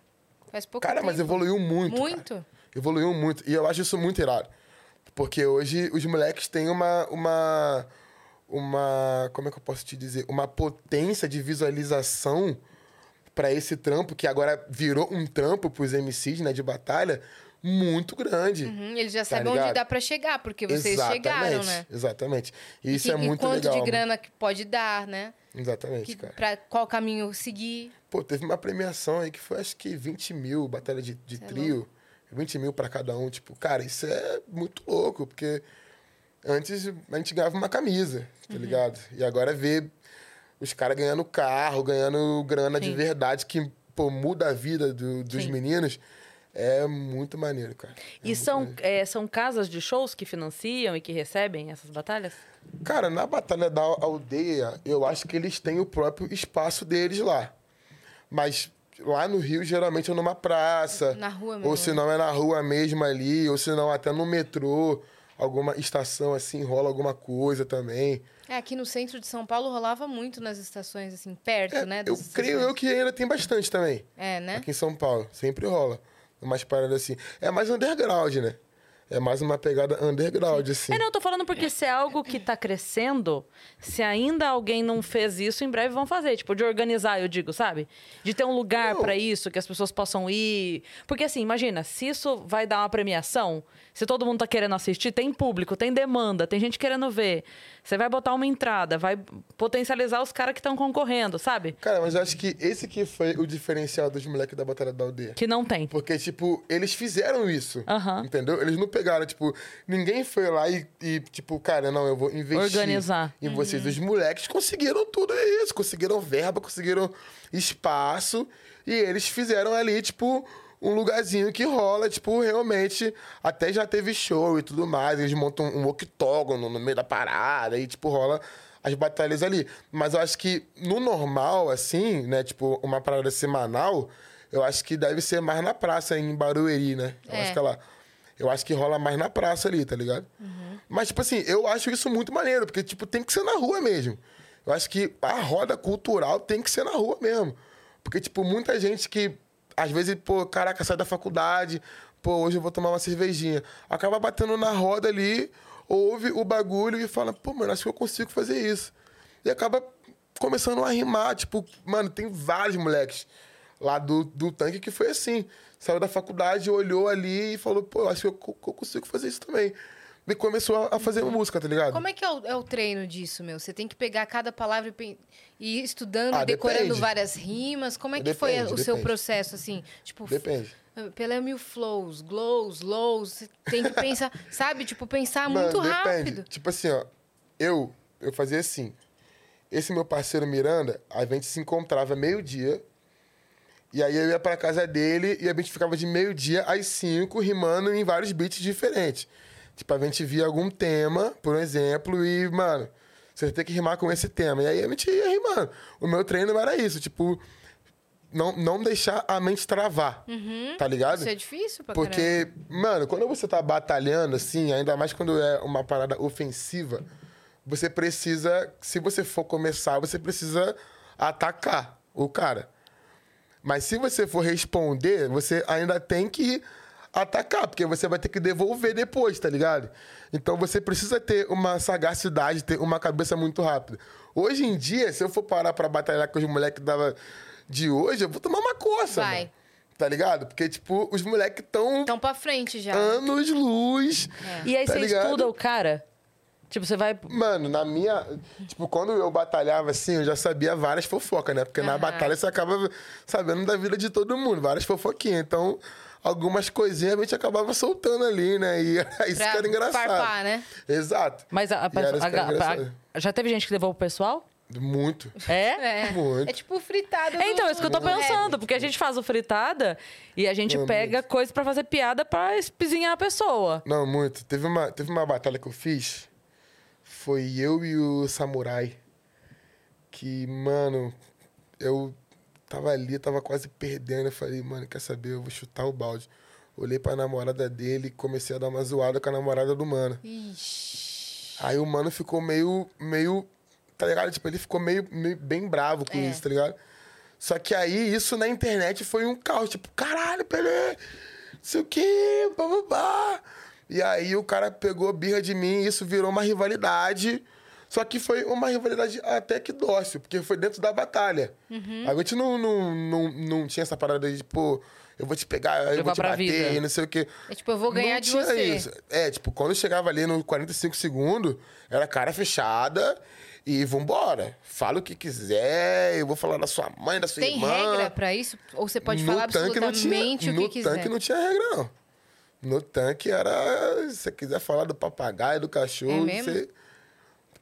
Faz pouco Cara, tempo. mas evoluiu muito. cara. Muito? Evoluiu muito. E eu acho isso muito irado. Porque hoje os moleques têm uma. uma. uma. Como é que eu posso te dizer? Uma potência de visualização pra esse trampo, que agora virou um trampo pros MCs, né, de batalha, muito grande. Uhum, eles já Tá sabem onde ligado? dá pra chegar, porque vocês chegaram, né? Exatamente. E isso E é muito e quanto legal. de mano. grana que pode dar, né? Exatamente, Que, cara. pra qual caminho seguir. Pô, teve uma premiação aí que foi acho que 20 mil, batalha de, de trio. 20 mil pra cada um. Tipo, cara, isso é muito louco, porque antes a gente ganhava uma camisa, tá ligado? E agora ver os caras ganhando carro, ganhando grana de Sim. verdade, que, pô, muda a vida do- dos Sim. meninos, é muito maneiro, cara. É E são, é, são casas de shows que financiam e que recebem essas batalhas? Cara, na Batalha da Aldeia, eu acho que eles têm o próprio espaço deles lá. Mas lá no Rio, geralmente é numa praça. Na rua mesmo, Ou se não é na rua mesmo ali, ou se não até no metrô, alguma estação assim, rola alguma coisa também. É, aqui no centro de São Paulo rolava muito nas estações, assim, perto, É, né? eu das creio eu estações. que ainda tem bastante também. É, né? Aqui em São Paulo, sempre rola. Umas paradas assim. É mais underground, né? É mais uma pegada underground, assim. É, não, eu tô falando porque se é algo que tá crescendo, se ainda alguém não fez isso, em breve vão fazer. Tipo, de organizar, eu digo, sabe? De ter um lugar pra isso, que as pessoas possam ir. Porque assim, imagina, se isso vai dar uma premiação, se todo mundo tá querendo assistir, tem público, tem demanda, tem gente querendo ver. Você vai botar uma entrada, vai potencializar os caras que estão concorrendo, sabe? Cara, mas eu acho que esse que foi o diferencial dos moleques da Batalha da Aldeia. Que não tem. Porque, tipo, eles fizeram isso. Aham. Entendeu? Eles não pegaram, tipo, ninguém foi lá e, e, tipo, cara, não, eu vou investir Organizar. em vocês. Os moleques conseguiram tudo isso, conseguiram verba, conseguiram espaço e eles fizeram ali, tipo, um lugarzinho que rola, tipo, realmente, até já teve show e tudo mais, eles montam um octógono no meio da parada e, tipo, rola as batalhas ali. Mas eu acho que no normal, assim, né, tipo, uma parada semanal, eu acho que deve ser mais na praça, em Barueri, né? Eu É. acho que ela... Eu acho que rola mais na praça ali, tá ligado? Mas, tipo assim, eu acho isso muito maneiro, porque, tipo, tem que ser na rua mesmo. Eu acho que a roda cultural tem que ser na rua mesmo. Porque, tipo, muita gente que, às vezes, pô, caraca, sai da faculdade, pô, hoje eu vou tomar uma cervejinha. Acaba batendo na roda ali, ouve o bagulho e fala, pô, mano, acho que eu consigo fazer isso. E acaba começando a rimar, tipo, mano, tem vários moleques lá do, do tanque que foi assim. Saiu da faculdade, olhou ali e falou, pô, eu acho que eu, eu consigo fazer isso também. E começou a- fazer música, tá ligado? Como é que é o, é o treino disso, meu? Você tem que pegar cada palavra e e ir estudando, Ah, decorando depende. várias rimas. Como é que foi Depende, o seu depende. processo, assim? Tipo, Depende. pela mil flows, glows, lows. Você tem que pensar, sabe? Tipo, pensar Mano, muito rápido. Tipo assim, ó. Eu, eu fazia assim. Esse meu parceiro Miranda, a gente se encontrava meio-dia. E aí eu ia pra casa dele e a gente ficava de meio-dia às cinco, rimando em vários beats diferentes. Tipo, a gente via algum tema, por exemplo, e, mano, você tem que rimar com esse tema. E aí a gente ia rimando. O meu treino era isso, tipo, não, não deixar a mente travar. Tá ligado? Isso é difícil pra caramba. Porque, mano, quando você tá batalhando, assim, ainda mais quando é uma parada ofensiva, você precisa, se você for começar, você precisa atacar o cara. Mas se você for responder, você ainda tem que atacar, porque você vai ter que devolver depois, tá ligado? Então você precisa ter uma sagacidade, ter uma cabeça muito rápida. Hoje em dia, se eu for parar pra batalhar com os moleques de hoje, eu vou tomar uma coça, Vai. mano. Tá ligado? Porque, tipo, os moleques tão Então pra frente já. anos luz. E aí tá você ligado? estuda o cara. Tipo, você vai. Mano, na minha. Tipo, quando eu batalhava assim, eu já sabia várias fofocas, né? Porque na Aham. batalha você acaba sabendo da vida de todo mundo, várias fofoquinhas. Então, algumas coisinhas a gente acabava soltando ali, né? E isso Pra que era engraçado. farpar, né? Exato. Mas a, a- a- já teve gente que levou o pessoal? Muito. É? É. Muito. É tipo fritada. É, então, é isso que eu tô pensando, porque a gente faz o fritada e a gente Não, pega coisa pra fazer piada pra espizinhar a pessoa. Não, muito. Teve uma, teve uma batalha que eu fiz. Foi eu e o Samurai. Que, mano, eu tava ali, tava quase perdendo. Eu falei, mano, quer saber? Eu vou chutar o balde. Olhei pra namorada dele e comecei a dar uma zoada com a namorada do mano. Ixi. Aí o mano ficou meio, meio, tá ligado? Tipo, ele ficou meio, meio bem bravo com É. isso, tá ligado? Só que aí, isso na internet foi um caos. Tipo, caralho, Pelé, não sei o quê, bababá. E aí o cara pegou birra de mim e isso virou uma rivalidade. Só que foi uma rivalidade até que dócil, porque foi dentro da batalha. Uhum. A gente não, não, não, não tinha essa parada de, pô, eu vou te pegar, eu vou te bater vida. e não sei o quê. É tipo, eu vou ganhar Não de tinha você. isso. É, tipo, quando chegava ali no 45 segundos, era cara fechada e vambora. Fala o que quiser, eu vou falar da sua mãe, da sua Tem irmã. regra pra isso? Ou você pode no falar não tinha, absolutamente o no que quiser? tanque não tinha regra, não. No tanque era. Se você quiser falar do papagaio, do cachorro, É você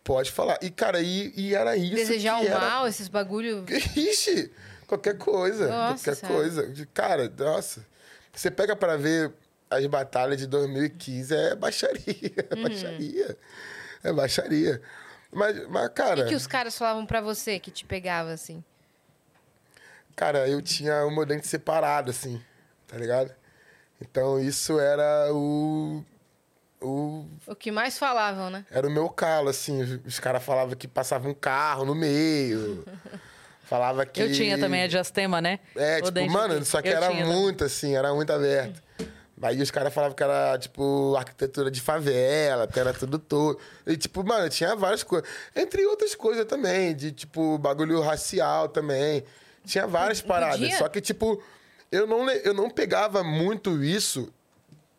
pode falar. E, cara, e, e era isso. Desejar o era... mal, esses bagulho... Ixi, qualquer coisa. Nossa qualquer Senhora. coisa. Cara, nossa. Você pega pra ver as batalhas de 2015, é baixaria. É Uhum. baixaria. É baixaria. Mas, mas O cara, que, que os caras falavam pra você que te pegava, assim? cara, eu tinha o meu dente separado, assim, tá ligado? Então isso era o. o O que mais falavam, né? era o meu calo, assim. Os- caras falavam que passava um carro no meio. Falava que. Eu tinha também a diastema, né? É, O tipo, mano, aqui. só que Eu era tinha muito assim, era muito aberto. Aí os caras falavam que era, tipo, arquitetura de favela, que era tudo todo. E, tipo, mano, tinha várias coisas. Entre outras coisas também, de, tipo, bagulho racial também. Tinha várias paradas. Só que, tipo, eu não, eu não pegava muito isso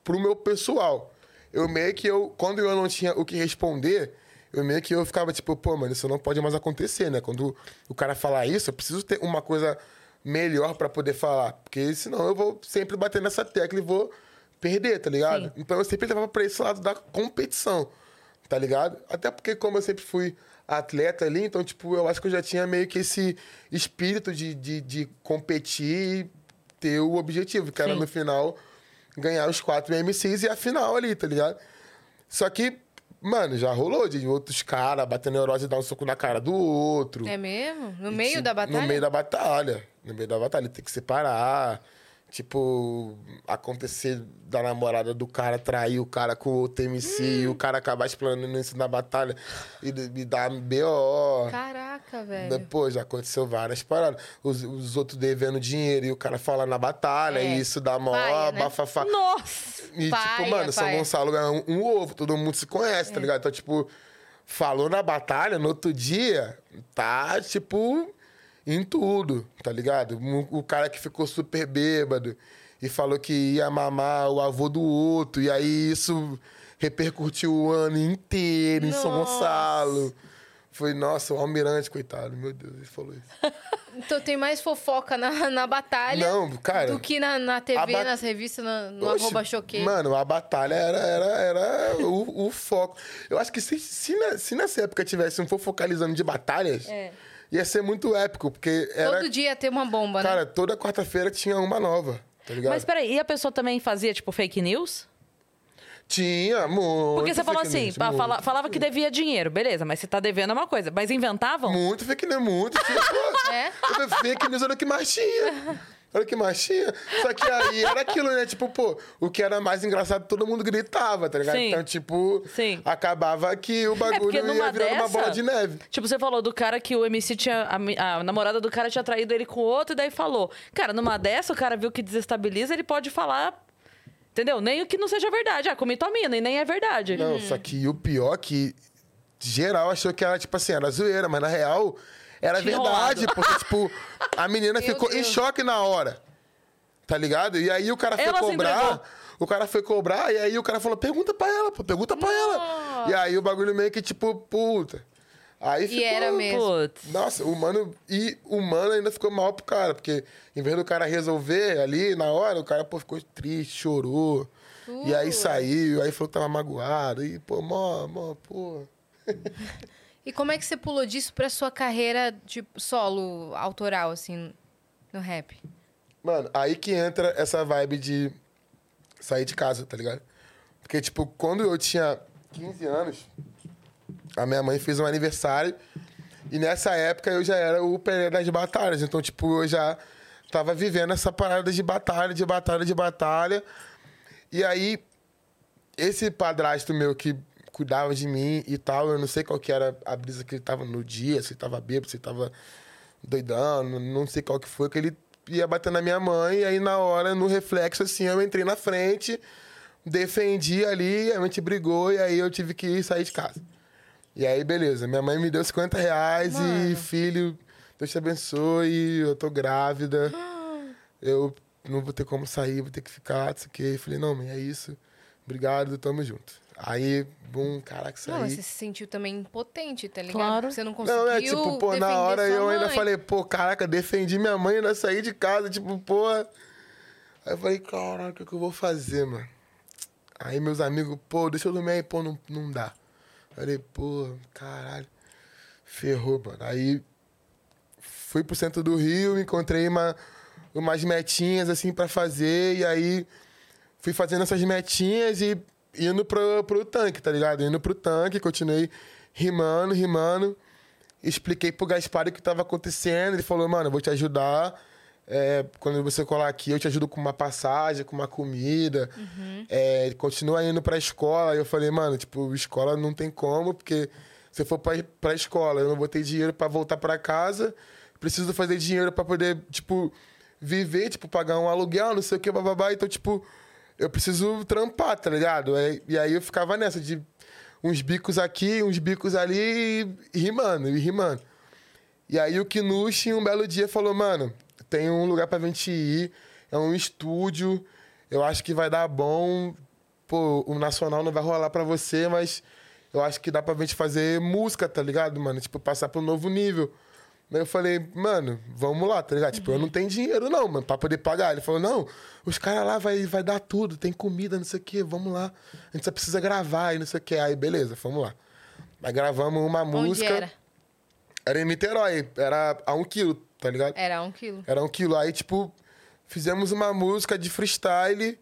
pro meu pessoal. Eu meio que eu, quando eu não tinha o que responder, eu meio que eu ficava tipo, pô, mano, isso não pode mais acontecer, né? Quando o cara falar isso, eu preciso ter uma coisa melhor pra poder falar, porque senão eu vou sempre bater nessa tecla e vou perder, tá ligado? Sim. Então eu sempre levava pra esse lado da competição, tá ligado? Até porque como eu sempre fui atleta ali, então, tipo, eu acho que eu já tinha meio que esse espírito de, de, de competir ter o objetivo, que era Sim. no final ganhar os quatro MCs e a final ali, tá ligado? Só que, mano, já rolou de outros caras batendo neurose e dar um soco na cara do outro. É mesmo? No E, meio tipo, da batalha? No meio da batalha. No meio da batalha. Tem que separar. Tipo, acontecer da namorada do cara trair o cara com o outro MC Hum. e o cara acabar explanando isso na batalha e, e dar BO. Caraca, velho. Depois já aconteceu várias paradas. Os, os outros devendo dinheiro e o cara fala na batalha É. e isso dá mó Paia, né? bafafá. Nossa! E, Paia, tipo, mano, São paia. Gonçalo ganha um, um ovo, todo mundo se conhece, É. tá ligado? Então, tipo, falou na batalha, no outro dia, tá, tipo, em tudo, tá ligado? O, o cara que ficou super bêbado e falou que ia mamar o avô do outro, e aí isso repercutiu o ano inteiro em São Nossa. Gonçalo. Foi, nossa, o almirante, coitado, meu Deus, ele falou isso. Então tem mais fofoca na, na batalha Não, cara. do que na, na TV, nas revistas, na- no Oxe, arroba choquei. Mano, a batalha era, era, era o, o foco. Eu acho que se, se, na- se nessa época tivesse um for focalizando de batalhas, É. ia ser muito épico, porque era. Todo dia tem uma bomba, né? Cara, toda quarta-feira tinha uma nova, tá ligado? Mas peraí, e a pessoa também fazia, tipo, fake news? Tinha, muito. Porque você falou assim, news, muito. fala- falava que devia dinheiro, beleza, mas você tá devendo é uma coisa. Mas inventavam? Muito fake news, muito. Tinha, É? Fake news era o que mais tinha. Era o que mais tinha. Só que aí era aquilo, né? Tipo, pô, o que era mais engraçado, todo mundo gritava, tá ligado? Sim. Então, tipo, Sim. acabava que o bagulho porque numa ia virando uma dessa- bola de neve. Tipo, você falou do cara que o MC tinha. A, a namorada do cara tinha traído ele com outro, e daí falou. Cara, numa dessa, o cara viu que desestabiliza, ele pode falar. Entendeu? Nem o que não seja verdade. Ah, comi tua mina, e nem é verdade. Não, só que o pior é que geral achou que era, tipo assim, era zoeira, mas na real era Tinha verdade, rolado. porque, tipo, a menina Meu ficou em Deus. choque na hora. Tá ligado? E aí o cara foi Ela se entregou. cobrar. O cara foi cobrar, e aí o cara falou: pergunta pra ela, pô, pergunta pra ela. E aí o bagulho meio que, tipo, puta. Aí ficou. era mesmo. Putz. Nossa, o mano. E o mano ainda ficou mal pro cara, porque em vez do cara resolver ali na hora, o cara pô, ficou triste, chorou. E aí Uh. saiu, aí falou que tava magoado. E, pô, mó, mó, pô. E como é que você pulou disso pra sua carreira, tipo, solo, autoral, assim, no rap? Mano, aí que entra essa vibe de sair de casa, tá ligado? Porque, tipo, quando eu tinha 15 anos, a minha mãe fez um aniversário. E nessa época eu já era o Pelé das batalhas. Então, tipo, eu já tava vivendo essa parada de batalha, de batalha, de batalha. E aí, esse padrasto meu que cuidava de mim e tal, eu não sei qual que era a brisa que ele tava no dia, se ele tava bêbado, se ele tava doidão, não- não sei qual que foi, que ele ia bater na minha mãe, e aí na hora, no reflexo, assim, eu entrei na frente, defendi ali, a gente brigou, e aí eu tive que sair de casa. E aí, beleza, minha mãe me deu 50 reais e, Mano. filho, Deus te abençoe, eu tô grávida, eu não vou ter como sair, vou ter que ficar, não sei o quê. Eu falei, não, mãe, é isso, obrigado, tamo junto. Aí, bum, caraca, saí. Não, mas você se sentiu também impotente, tá ligado? Claro. Você não conseguiu Não, é tipo, pô, na hora eu ainda mãe. falei, pô, caraca, defendi minha mãe, ainda saí de casa, tipo, pô. Aí eu falei, caraca, o que, que eu vou fazer, mano? Aí meus amigos, pô, deixa eu dormir aí, pô, não, não dá. Falei, pô, caralho, ferrou, mano. Aí fui pro centro do Rio, encontrei uma, umas metinhas, assim, pra fazer, e aí fui fazendo essas metinhas e indo pro, pro tanque, tá ligado? Indo pro tanque, continuei rimando, rimando. Expliquei pro Gaspar o que tava acontecendo. Ele falou, mano, vou te ajudar. É, quando você colar aqui, eu te ajudo com uma passagem, com uma comida. É, continua indo pra escola. Aí eu falei, mano, tipo, escola não tem como, porque se eu for pra, pra escola, eu não vou ter dinheiro pra voltar pra casa. Preciso fazer dinheiro pra poder, tipo, viver, tipo, pagar um aluguel, não sei o que, bababá. Então, tipo, eu preciso trampar, tá ligado? É, E aí eu ficava nessa de uns bicos aqui, uns bicos ali, e rimando, e rimando. E aí o Kinush, um belo dia, falou, mano, tem um lugar pra gente ir, é um estúdio, eu acho que vai dar bom. Pô, o Nacional não vai rolar pra você, mas eu acho que dá pra gente fazer música, tá ligado, mano? Tipo, passar pro novo nível. Aí eu falei, mano, vamos lá, tá ligado? Tipo, eu não tenho dinheiro não, mano, pra poder pagar. Ele falou, não, os caras lá vai, vai dar tudo, tem comida, não sei o quê, vamos lá. A gente só precisa gravar e não sei o quê. Aí, beleza, vamos lá. Aí gravamos uma Onde música. era? Era em Niterói, era a um quilo, tá ligado? Era um quilo. Era um quilo. Aí, tipo, fizemos uma música de freestyle.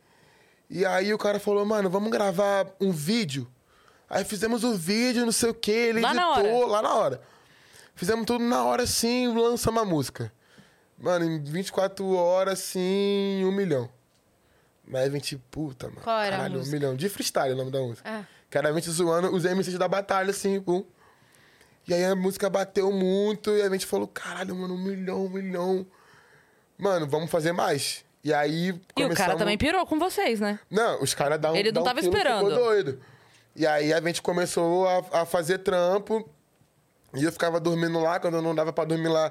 E aí o cara falou, mano, vamos gravar um vídeo. Aí fizemos o vídeo, não sei o quê, ele Lá na editou hora? lá na hora. Fizemos tudo na hora, assim, lançamos a música. Mano, em 24 horas, assim, um milhão. Mas a gente, puta, mano. Qual era a caralho, um milhão. De freestyle, o nome da música. Ah. Que era a gente zoando os MCs da batalha, assim, pum. E aí a música bateu muito e a gente falou, caralho, mano, um milhão, um milhão. Mano, vamos fazer mais. E aí E o cara também pirou com vocês, né? Não, os caras dão Ele não um tava quilo, esperando. Ficou doido. E aí a gente começou a, a fazer trampo. E eu ficava dormindo lá, quando não dava pra dormir lá,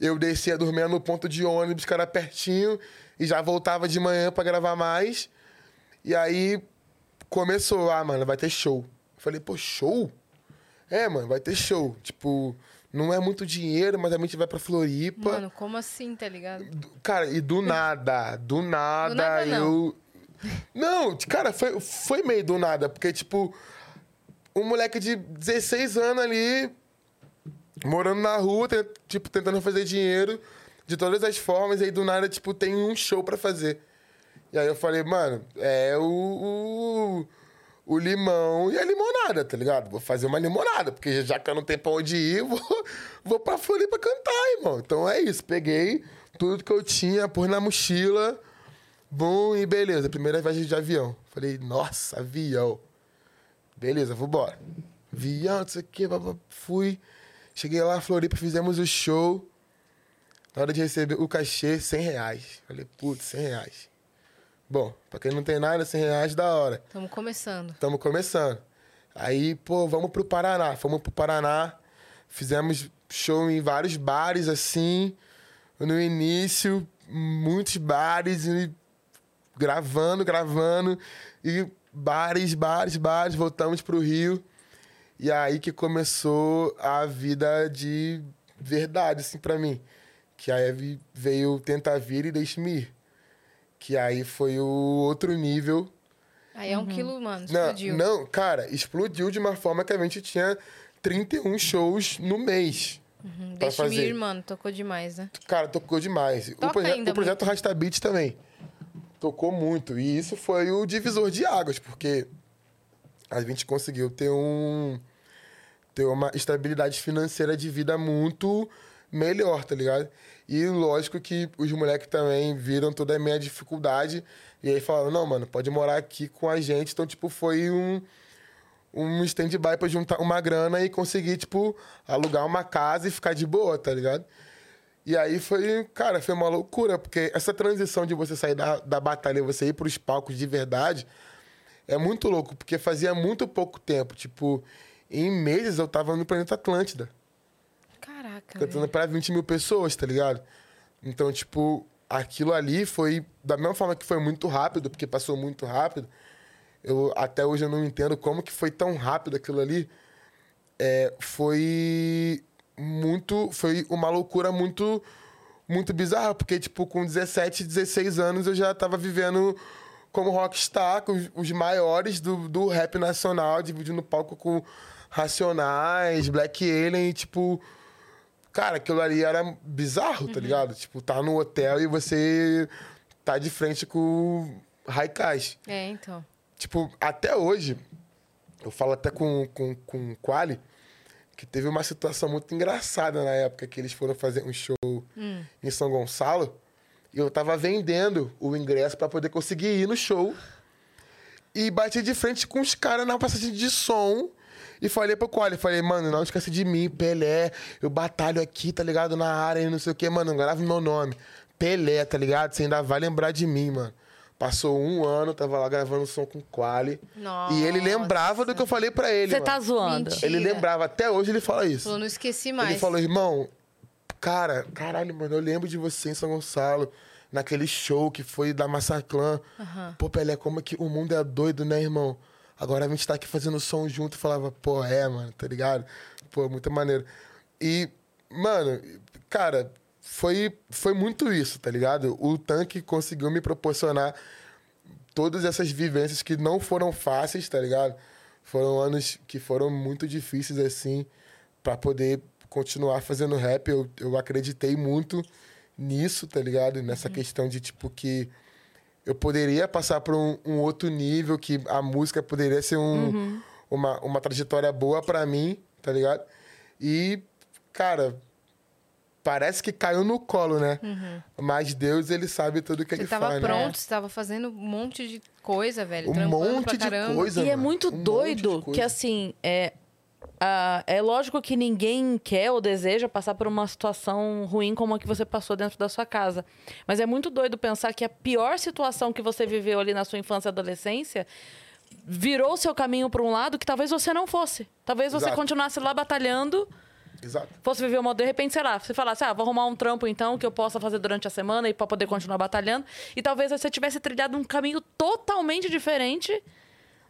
eu descia dormindo no ponto de ônibus, que era pertinho, e já voltava de manhã pra gravar mais. E aí começou, ah, mano, vai ter show. Eu falei, pô, show? É, mano, vai ter show. Tipo, não é muito dinheiro, mas a gente vai pra Floripa. Mano, como assim, tá ligado? Do- Cara, e do nada, do nada, nada, não. eu. Não, cara, foi, foi meio do nada, porque, tipo, um moleque de 16 anos ali, morando na rua, tipo, tentando fazer dinheiro de todas as formas, e aí do nada, tipo, tem um show pra fazer. E aí eu falei, mano, é o, o, o limão e a limonada, tá ligado? Vou fazer uma limonada, porque já que eu não tenho pra onde ir, vou, vou pra pra cantar, irmão. Então é isso, peguei tudo que eu tinha, pus na mochila, bom, e beleza. Primeira viagem de avião. Falei, nossa, avião. Beleza, vambora. Avião, não sei o babá, fui. Cheguei lá, Floripa, fizemos o show. Na hora de receber o cachê, 100 reais. Falei, putz, 100 reais. Bom, pra quem não tem nada, 100 reais, da hora. Tamo começando. Estamos começando. Aí, pô, vamos pro Paraná. Fomos pro Paraná, fizemos show em vários bares, assim. No início, muitos bares, e gravando, gravando. E bares, bares, bares. Voltamos pro Rio. E aí que começou a vida de verdade, assim, pra mim. Que aí veio Tenta Vir e Deixe-me Ir. Que aí foi o outro nível Aí é um quilo, mano, não, explodiu. não, cara, explodiu de uma forma que a gente tinha 31 shows no mês. Uhum, pra Deixa-me fazer. ir, mano. Tocou demais, né? Cara, tocou demais. Toca o, proje ainda o projeto Rasta Beats também. Tocou muito. E isso foi o divisor de águas, porque a gente conseguiu ter um. ter uma estabilidade financeira de vida muito melhor, tá ligado? E lógico que os moleques também viram toda a minha dificuldade. E aí falaram, não, mano, pode morar aqui com a gente. Então, tipo, foi um um stand-by pra juntar uma grana e conseguir, tipo, alugar uma casa e ficar de boa, tá ligado? E aí foi, cara, foi uma loucura, porque essa transição de você sair da, da batalha e você ir pros palcos de verdade é muito louco, porque fazia muito pouco tempo. Tipo, em meses eu tava no planeta Atlântida, Caraca, cantando pra 20 mil pessoas, tá ligado? Então, tipo, aquilo ali foi da mesma forma que foi muito rápido, porque passou muito rápido. Eu até hoje eu não entendo como que foi tão rápido aquilo ali. É, foi muito, foi uma loucura muito muito bizarra, porque tipo com 17, 16 anos eu já tava vivendo como rockstar, com os, os maiores do, do rap nacional, dividindo palco com Racionais, Black Alien, e, tipo, Cara, aquilo ali era bizarro, tá ligado? Tipo, tá no hotel e você tá de frente com o Raikais. É, então. Tipo, até hoje, eu falo até com, com, com o Quali, que teve uma situação muito engraçada na época que eles foram fazer um show em São Gonçalo. E eu tava vendendo o ingresso pra poder conseguir ir no show. E bati de frente com os caras na passagem de som. E falei pro Quali, falei, mano, não esquece de mim, Pelé. Eu batalho aqui, tá ligado? Na área e não sei o quê, mano, grava meu nome. Pelé, tá ligado? Você ainda vai lembrar de mim, mano. Passou um ano, tava lá gravando som com Quali. Nossa. E ele lembrava do que eu falei pra ele. Você tá zoando. Mentira. Ele lembrava, até hoje ele fala isso. Falou, não esqueci mais. Ele falou, irmão, cara, caralho, mano, eu lembro de você em São Gonçalo, naquele show que foi da Massaclan. Pô, Pelé, como que o mundo é doido, né, irmão? Agora a gente tá aqui fazendo som junto. Falava, pô, é, mano, tá ligado? Pô, muito maneiro. E, mano, cara, foi, foi muito isso, tá ligado? O tanque conseguiu me proporcionar todas essas vivências que não foram fáceis, tá ligado? Foram anos que foram muito difíceis, assim, para poder continuar fazendo rap. Eu, eu acreditei muito nisso, tá ligado? Nessa questão de, tipo, que eu poderia passar por um, um outro nível, que a música poderia ser um, uma, uma trajetória boa para mim, tá ligado? E, cara, parece que caiu no colo, né? Mas Deus, ele sabe tudo que Você ele tava faz, né? pronto, você tava fazendo um monte de coisa, velho. Um trampando monte de caramba. coisa. E é mano. muito Um doido que, assim, é, ah, é lógico que ninguém quer ou deseja passar por uma situação ruim como a que você passou dentro da sua casa. Mas é muito doido pensar que a pior situação que você viveu ali na sua infância e adolescência virou seu caminho para um lado que talvez você não fosse. Talvez você Exato. continuasse lá batalhando, Exato. fosse viver uma... De repente, sei lá, você falasse, ah, vou arrumar um trampo então que eu possa fazer durante a semana e para poder continuar batalhando. E talvez você tivesse trilhado um caminho totalmente diferente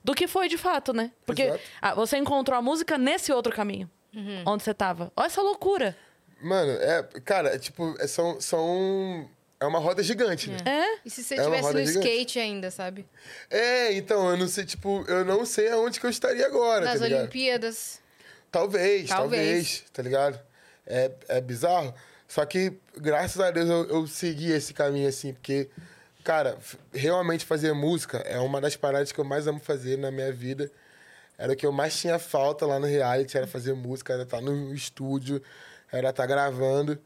do que foi de fato, né? Porque ah, você encontrou a música nesse outro caminho, onde você tava. Olha essa loucura. Mano, é, cara, é tipo, é, são, são. É uma roda gigante, né? É? E se você É uma tivesse roda no gigante. skate ainda, sabe? É, então, eu não sei, tipo, eu não sei aonde que eu estaria agora, Nas tá ligado? Olimpíadas. Talvez, talvez, Talvez. tá ligado? É, é bizarro. Só que, graças a Deus, eu, eu segui esse caminho, assim, porque, cara, realmente fazer música é uma das paradas que eu mais amo fazer na minha vida. Era o que eu mais tinha falta lá no reality, era fazer música, era estar no estúdio, era estar gravando.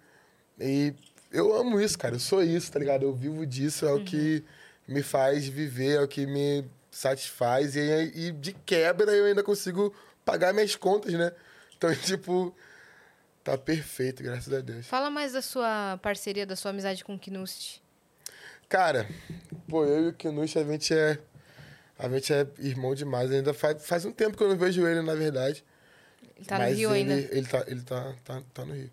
E eu amo isso, cara. Eu sou isso, tá ligado? Eu vivo disso, é o que me faz viver, é o que me satisfaz. E, e de quebra eu ainda consigo pagar minhas contas, né? Então, tipo, tá perfeito, graças a Deus. Fala mais da sua parceria, da sua amizade com o Knust. Cara, pô, eu e o Kinush, a gente é. A gente é irmão demais. Ainda faz, faz um tempo que eu não vejo ele, na verdade. Ele tá no Rio ele, ainda. Ele, tá, ele tá, tá, tá no Rio.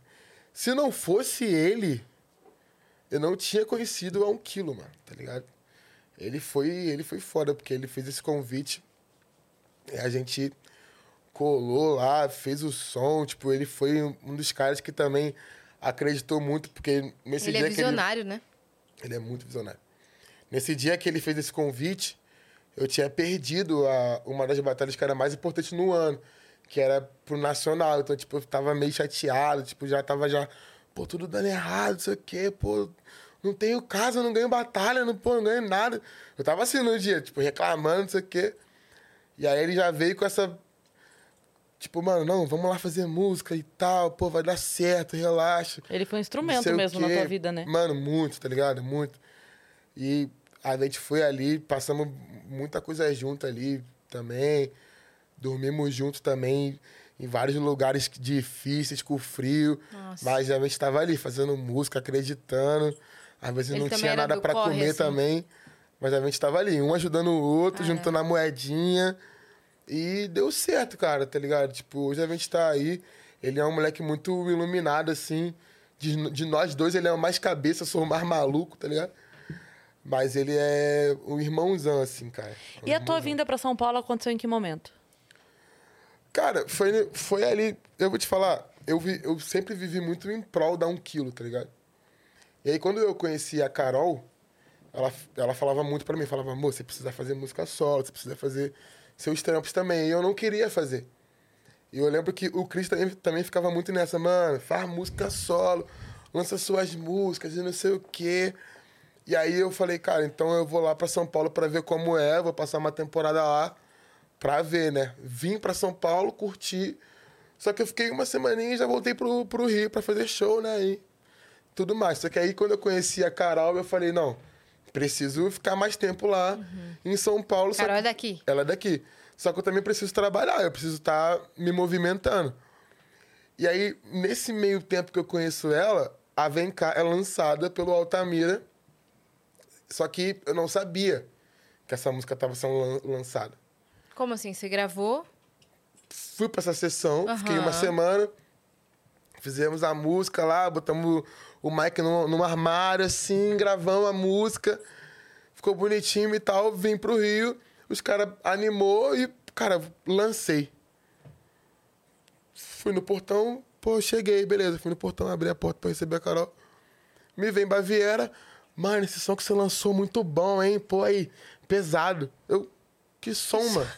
Se não fosse ele, eu não tinha conhecido a um quilo, mano, tá ligado? Ele foi, ele foi foda, porque ele fez esse convite. E a gente colou lá, fez o som. Tipo, ele foi um dos caras que também acreditou muito, porque nesse Ele dia é que visionário, né? Ele é muito visionário. Nesse dia que ele fez esse convite, eu tinha perdido a, uma das batalhas que era mais importante no ano, que era pro Nacional. Então, tipo, eu tava meio chateado, tipo, já tava já, pô, tudo dando errado, não sei o quê, pô, não tenho casa, não ganho batalha, não, pô, não ganho nada. Eu tava assim no dia, tipo, reclamando, não sei o quê. E aí ele já veio com essa. Tipo, mano, não, vamos lá fazer música e tal, pô, vai dar certo, relaxa. Ele foi um instrumento mesmo na tua vida, né? Mano, muito, tá ligado? Muito. E a gente foi ali, passamos muita coisa junto ali também. Dormimos junto também em vários lugares difíceis, com frio. Nossa. Mas a gente estava ali fazendo música, acreditando. Às vezes Ele não tinha nada para comer assim? também. Mas a gente estava ali, um ajudando o outro, Caramba. juntando a moedinha. E deu certo, cara, tá ligado? Tipo, hoje a gente tá aí. Ele é um moleque muito iluminado, assim. De, de nós dois, ele é o mais cabeça, sou o mais maluco, tá ligado? Mas ele é um irmãozão, assim, cara. Um E a tua vinda pra São Paulo aconteceu em que momento? Cara, foi, foi ali. Eu vou te falar, eu, vi, eu sempre vivi muito em prol da um quilo, tá ligado? E aí, quando eu conheci a Carol, ela, ela falava muito pra mim: falava, amor, você precisa fazer música solo, você precisa fazer seus trampos também. E eu não queria fazer. E eu lembro que o Chris também, também ficava muito nessa, mano, faz música solo, lança suas músicas e não sei o quê. E aí eu falei, cara, então eu vou lá pra São Paulo pra ver como é, vou passar uma temporada lá pra ver, né? Vim pra São Paulo, curti. Só que eu fiquei uma semaninha e já voltei pro, pro Rio pra fazer show, né? E tudo mais. Só que aí quando eu conheci a Carol, eu falei, não, preciso ficar mais tempo lá em São Paulo. Carol é daqui. ela é daqui. Só que eu também preciso trabalhar, eu preciso estar me movimentando. E aí, nesse meio tempo que eu conheço ela, a Vem Cá é lançada pelo Altamira Só que eu não sabia que essa música estava sendo lan- lançada. Como assim? Você gravou? Fui pra essa sessão, fiquei uma semana, fizemos a música lá, botamos o mic no, num armário, assim, gravamos a música, ficou bonitinho e tal, vim pro Rio, os caras animou e, cara, lancei. Fui no portão, pô, cheguei, beleza, fui no portão, abri a porta pra receber a Carol. Me vem Baviera, mano, esse som que você lançou muito bom, hein? Pô, aí, pesado. Eu, que som, mano?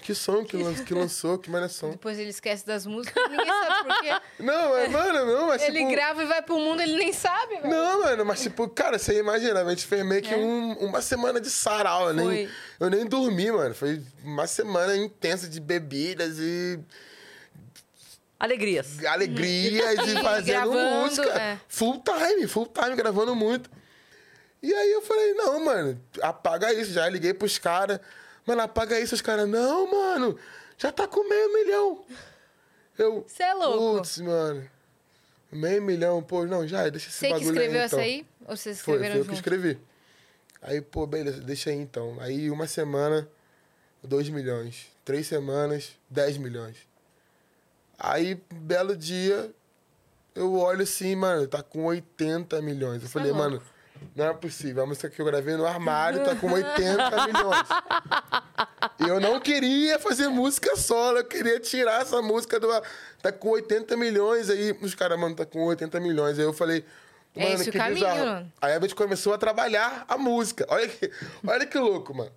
Que som que, lan- que lançou, que mané som. Depois ele esquece das músicas, ninguém sabe por quê. Não, mas, mano, não, mas Ele tipo... grava e vai pro mundo, ele nem sabe, velho. Não, mano, mas tipo, cara, você imagina, a gente fez meio que É. um- uma semana de sarau, eu nem, Foi. eu nem dormi, mano. Foi uma semana intensa de bebidas e Alegrias. alegrias e E fazendo gravando, música. é. Full time, full time, gravando muito. E aí eu falei, não, mano, apaga isso. Já liguei pros caras. Mano, apaga isso. Os caras, não, mano, já tá com meio milhão. Eu, Você é louco. Putz, mano. Meio milhão, pô, não, já, deixa esse Você que bagulho escreveu aí, essa então. aí? Ou vocês Foi, escreveram foi eu que junto? escrevi. Aí, pô, beleza, deixa aí então. Aí, uma semana, 2 milhões. Três semanas, 10 milhões. Aí, belo dia, eu olho assim, mano, tá com 80 milhões. Eu falei, louco. mano, não é possível. A música que eu gravei no armário tá com 80 milhões. E eu não queria fazer música solo, eu queria tirar essa música do. Tá com 80 milhões aí. Os caras, mano, tá com 80 milhões. Aí eu falei. É Mano, esse o que caminho, bizarro. Aí a gente começou a trabalhar a música. Olha que, olha que louco, mano.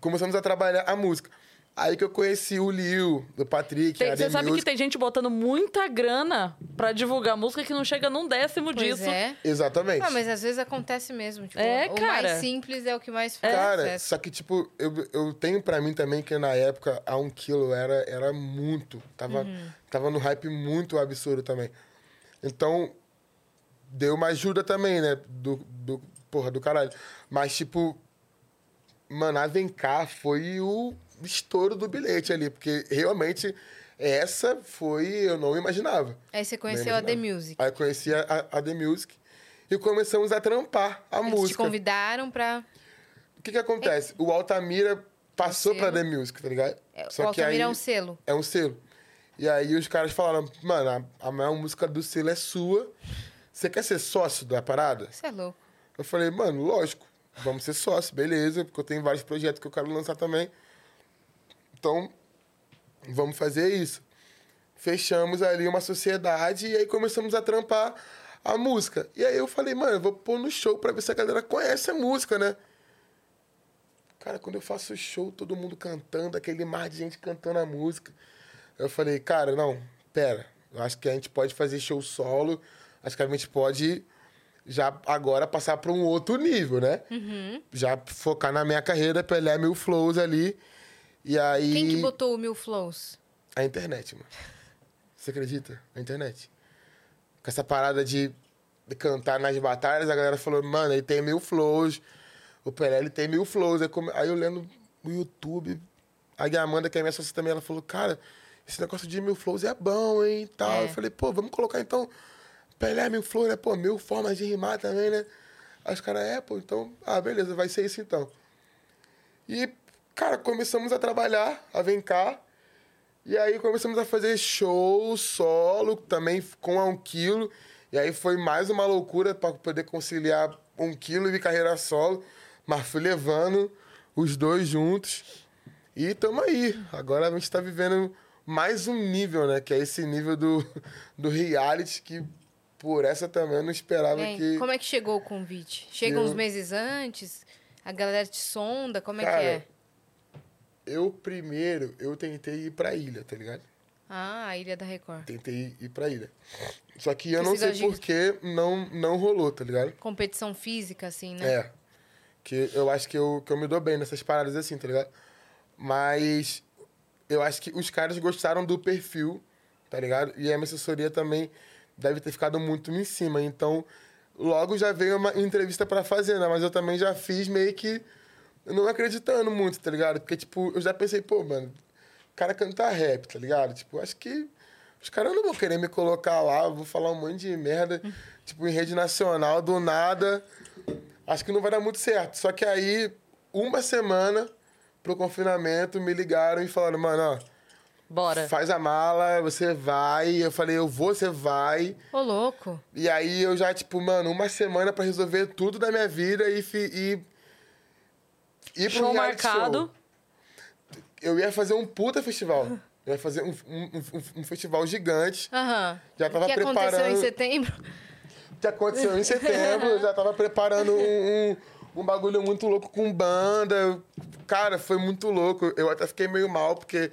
Começamos a trabalhar a música. Aí que eu conheci o Liu, do Patrick, Tem- a Você sabe que Music. tem gente botando muita grana pra divulgar música que não chega num décimo Pois disso. é. Exatamente. Não, mas às vezes acontece mesmo. Tipo, É, o cara. mais simples é o que mais faz Cara, sucesso. só que, tipo, eu, eu tenho pra mim também que na época, a um quilo era, era muito. Tava, Uhum. tava no hype muito absurdo também. Então, deu uma ajuda também, né? Do, do, porra, do caralho. Mas, tipo, mano, a Vem Cá foi o estouro do bilhete ali. Porque, realmente, essa foi... Eu não imaginava. Aí você conheceu a The. Music. Aí eu conheci a, a The Music. E começamos a trampar a Eles te música. convidaram pra... O que que acontece? O Altamira passou Um pra. The Music, tá ligado? É, Só o que aí Altamira é um selo. é um selo. E aí os caras falaram, mano, a, a maior música do selo é sua. Você quer ser sócio da parada? Você é louco. Eu falei, mano, lógico, vamos ser sócio, beleza, porque eu tenho vários projetos que eu quero lançar também. Então, vamos fazer isso. Fechamos ali uma sociedade e aí começamos a trampar a música. E aí eu falei, mano, eu vou pôr no show pra ver se a galera conhece a música, né? Cara, quando eu faço show, todo mundo cantando, aquele mar de gente cantando a música. Eu falei, cara, não, pera. Eu acho que a gente pode fazer show solo. Acho que a gente pode já agora passar para um outro nível, né? Já focar na minha carreira, pegar mil flows ali. E aí. Quem que botou o Mil Flows? A internet, mano. Você acredita? A internet. Com essa parada de, de cantar nas batalhas, a galera falou, mano, ele tem mil flows. O Pelé, ele tem mil flows. Aí, come- aí eu lendo o YouTube, a Amanda, que é minha sócia também, ela falou, cara, esse negócio de mil flows é bom, hein, tal. É. Eu falei, pô, vamos colocar então Pelé mil flows, né? Pô, mil formas de rimar também, né? Aí os caras, é, pô, então, ah, beleza, vai ser isso então. E, cara, começamos a trabalhar, a vem cá. E aí começamos a fazer show solo, também com a um quilo. E aí foi mais uma loucura para poder conciliar um quilo de carreira solo. Mas fui levando os dois juntos. E tamo aí. Agora a gente tá vivendo mais um nível, né? Que é esse nível do, do reality que por essa também eu não esperava Hein? que... Como é que chegou o convite? Chega Eu- uns meses antes? A galera te sonda? Como é Cara, que é? Eu primeiro, eu tentei ir pra ilha, tá ligado? Ah, a Ilha da Record. Tentei ir pra ilha. Só que eu Porque não sei de- por que não, não rolou, tá ligado? Competição física, assim, né? É. Que eu acho que eu, que eu me dou bem nessas paradas assim, tá ligado? Mas eu acho que os caras gostaram do perfil, tá ligado? E a minha assessoria também deve ter ficado muito em cima. Então, logo já veio uma entrevista pra fazer, né? Mas eu também já fiz meio que não acreditando muito, tá ligado? Porque, tipo, eu já pensei, pô, mano, o cara cantar rap, tá ligado? Tipo, acho que os caras não vão querer me colocar lá, vou falar um monte de merda, tipo, em rede nacional, do nada. acho que não vai dar muito certo. Só que aí, uma semana pro confinamento, me ligaram e falaram, mano, ó, Bora. faz a mala, você vai. Eu falei, eu vou, você vai. Ô, louco. E aí eu já, tipo, mano, uma semana pra resolver tudo da minha vida e. e ir pro Show marcado. show. Eu ia fazer um puta festival. Eu ia fazer um, um, um- um festival gigante. Aham. Já tava que aconteceu em preparando- setembro? Que aconteceu em setembro, eu já tava preparando um, um, bagulho muito louco com banda. Cara, foi muito louco. Eu até fiquei meio mal, porque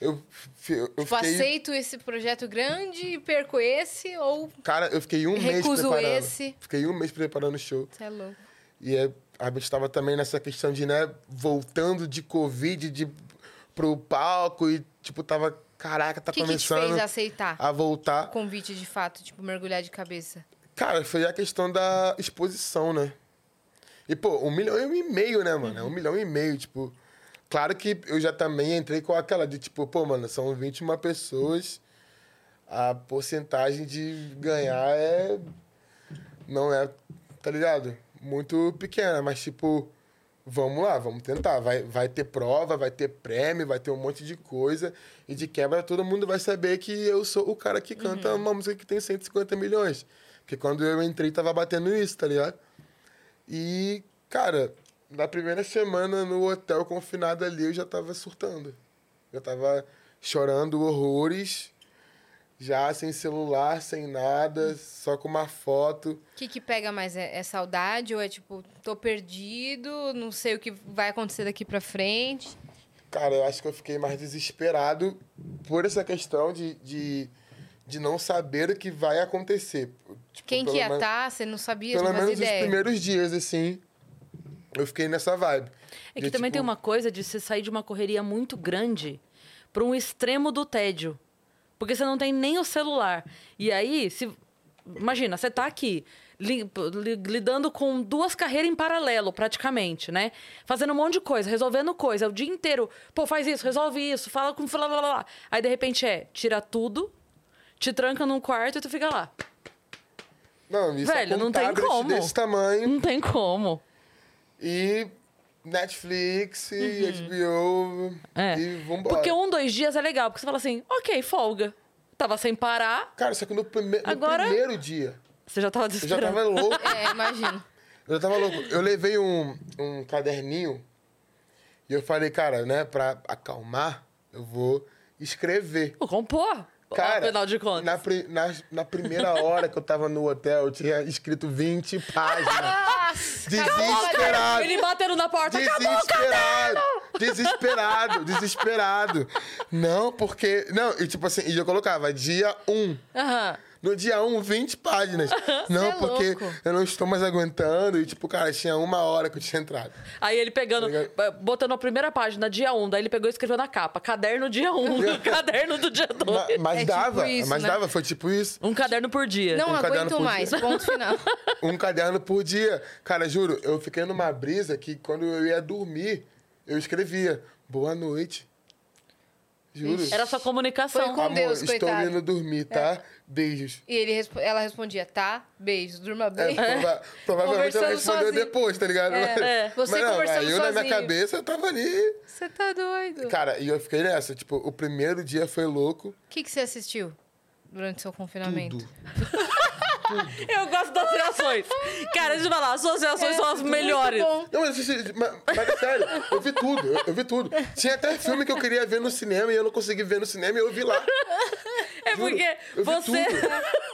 eu, fi- eu Tipo, fiquei. aceito esse projeto grande e perco esse ou Cara, eu fiquei um mês Recuso preparando. esse. Fiquei um mês preparando o show. você é louco? E é, a gente estava também nessa questão de, né, voltando de Covid de, pro palco e, tipo, tava, caraca, tá que, que te começando fez aceitar a voltar. o convite de fato, tipo, mergulhar de cabeça? Cara, foi a questão da exposição, né? E, pô, um milhão e meio, né, mano? É um milhão e meio, tipo... Claro que eu já também entrei com aquela de, tipo, pô, mano, são 21 pessoas, a porcentagem de ganhar é... Não é, tá ligado? Muito pequena, mas, tipo, vamos lá, vamos tentar. Vai, vai ter prova, vai ter prêmio, vai ter um monte de coisa. E de quebra, todo mundo vai saber que eu sou o cara que canta uma música que tem 150 milhões. Porque quando eu entrei, tava batendo isso, tá ligado? E, cara, na primeira semana no hotel confinado ali, eu já tava surtando. Eu tava chorando horrores, já sem celular, sem nada, só com uma foto. O que, que pega mais? É, é saudade ou é tipo, tô perdido, não sei o que vai acontecer daqui pra frente? Cara, eu acho que eu fiquei mais desesperado por essa questão de, de, de não saber o que vai acontecer. Tipo, Quem que ia estar? Você não sabia, Pelo não menos os ideia. primeiros dias, assim, eu fiquei nessa vibe. É que De, também tipo, tem uma coisa de você sair de uma correria muito grande para um extremo do tédio. Porque você não tem nem o celular. E aí, se imagina, você tá aqui li- li- lidando com duas carreiras em paralelo, praticamente, né? Fazendo um monte de coisa, resolvendo coisa o dia inteiro. Pô, faz isso, resolve isso, fala com blá, blá, blá, blá. Aí de repente é, tira tudo, te tranca num quarto e tu fica lá. Não, isso Velho, é não tem como. desse tamanho. Não tem como. E Netflix, e HBO, É. e vambora. Porque um, dois dias é legal, porque você fala assim, ok, folga. Tava sem parar, Cara, só que no, prime no Agora- primeiro dia, você já tava eu já desesperado. tava louco. É, imagino. Eu já tava louco. Eu levei um, um caderninho e eu falei, cara, né, pra acalmar, eu vou escrever. Vou compor. Cara, afinal de contas. Na, pri- na, na primeira hora que eu tava no hotel, eu tinha escrito 20 páginas. Nossa! Desesperado. Ele batendo na porta! Desesperado. Desesperado, desesperado. Não, porque. Não, e tipo assim, e eu colocava dia 1. Aham. No dia 1, 20 páginas. Não, é porque louco. eu não estou mais aguentando. E, tipo, cara, tinha uma hora que eu tinha entrado. Aí ele pegando, Tá ligado? botando a primeira página, dia 1, daí ele pegou e escreveu na capa, caderno dia 1, caderno do dia 2. Ma- mas É tipo dava, isso, mas né? dava, foi tipo isso. Um caderno por dia. Não Um caderno aguento por mais, dia. ponto final. Um caderno por dia. Cara, juro, eu fiquei numa brisa que quando eu ia dormir, eu escrevia Boa noite. Juro. Era sua comunicação. Foi com- Amor, Deus, estou coitado. indo dormir, tá? Beijos. E ele, ela respondia, tá, beijo, durma É, bem. prova- provavelmente ela respondeu sozinho. depois, tá ligado? É, é. Você Mas não, conversando aí eu na minha cabeça eu tava ali. Você tá doido. O Cara, e eu fiquei nessa. Tipo, o primeiro dia foi louco. que, que você assistiu durante seu confinamento? Tudo. Eu gosto das reações. Cara, deixa eu falar, as suas reações são as melhores. É. Não, mas, assisti- mas, mas é sério, eu vi tudo, eu, eu vi tudo. Tinha até filme que eu queria ver no cinema e eu não consegui ver no cinema e eu vi lá. É Juro, porque você.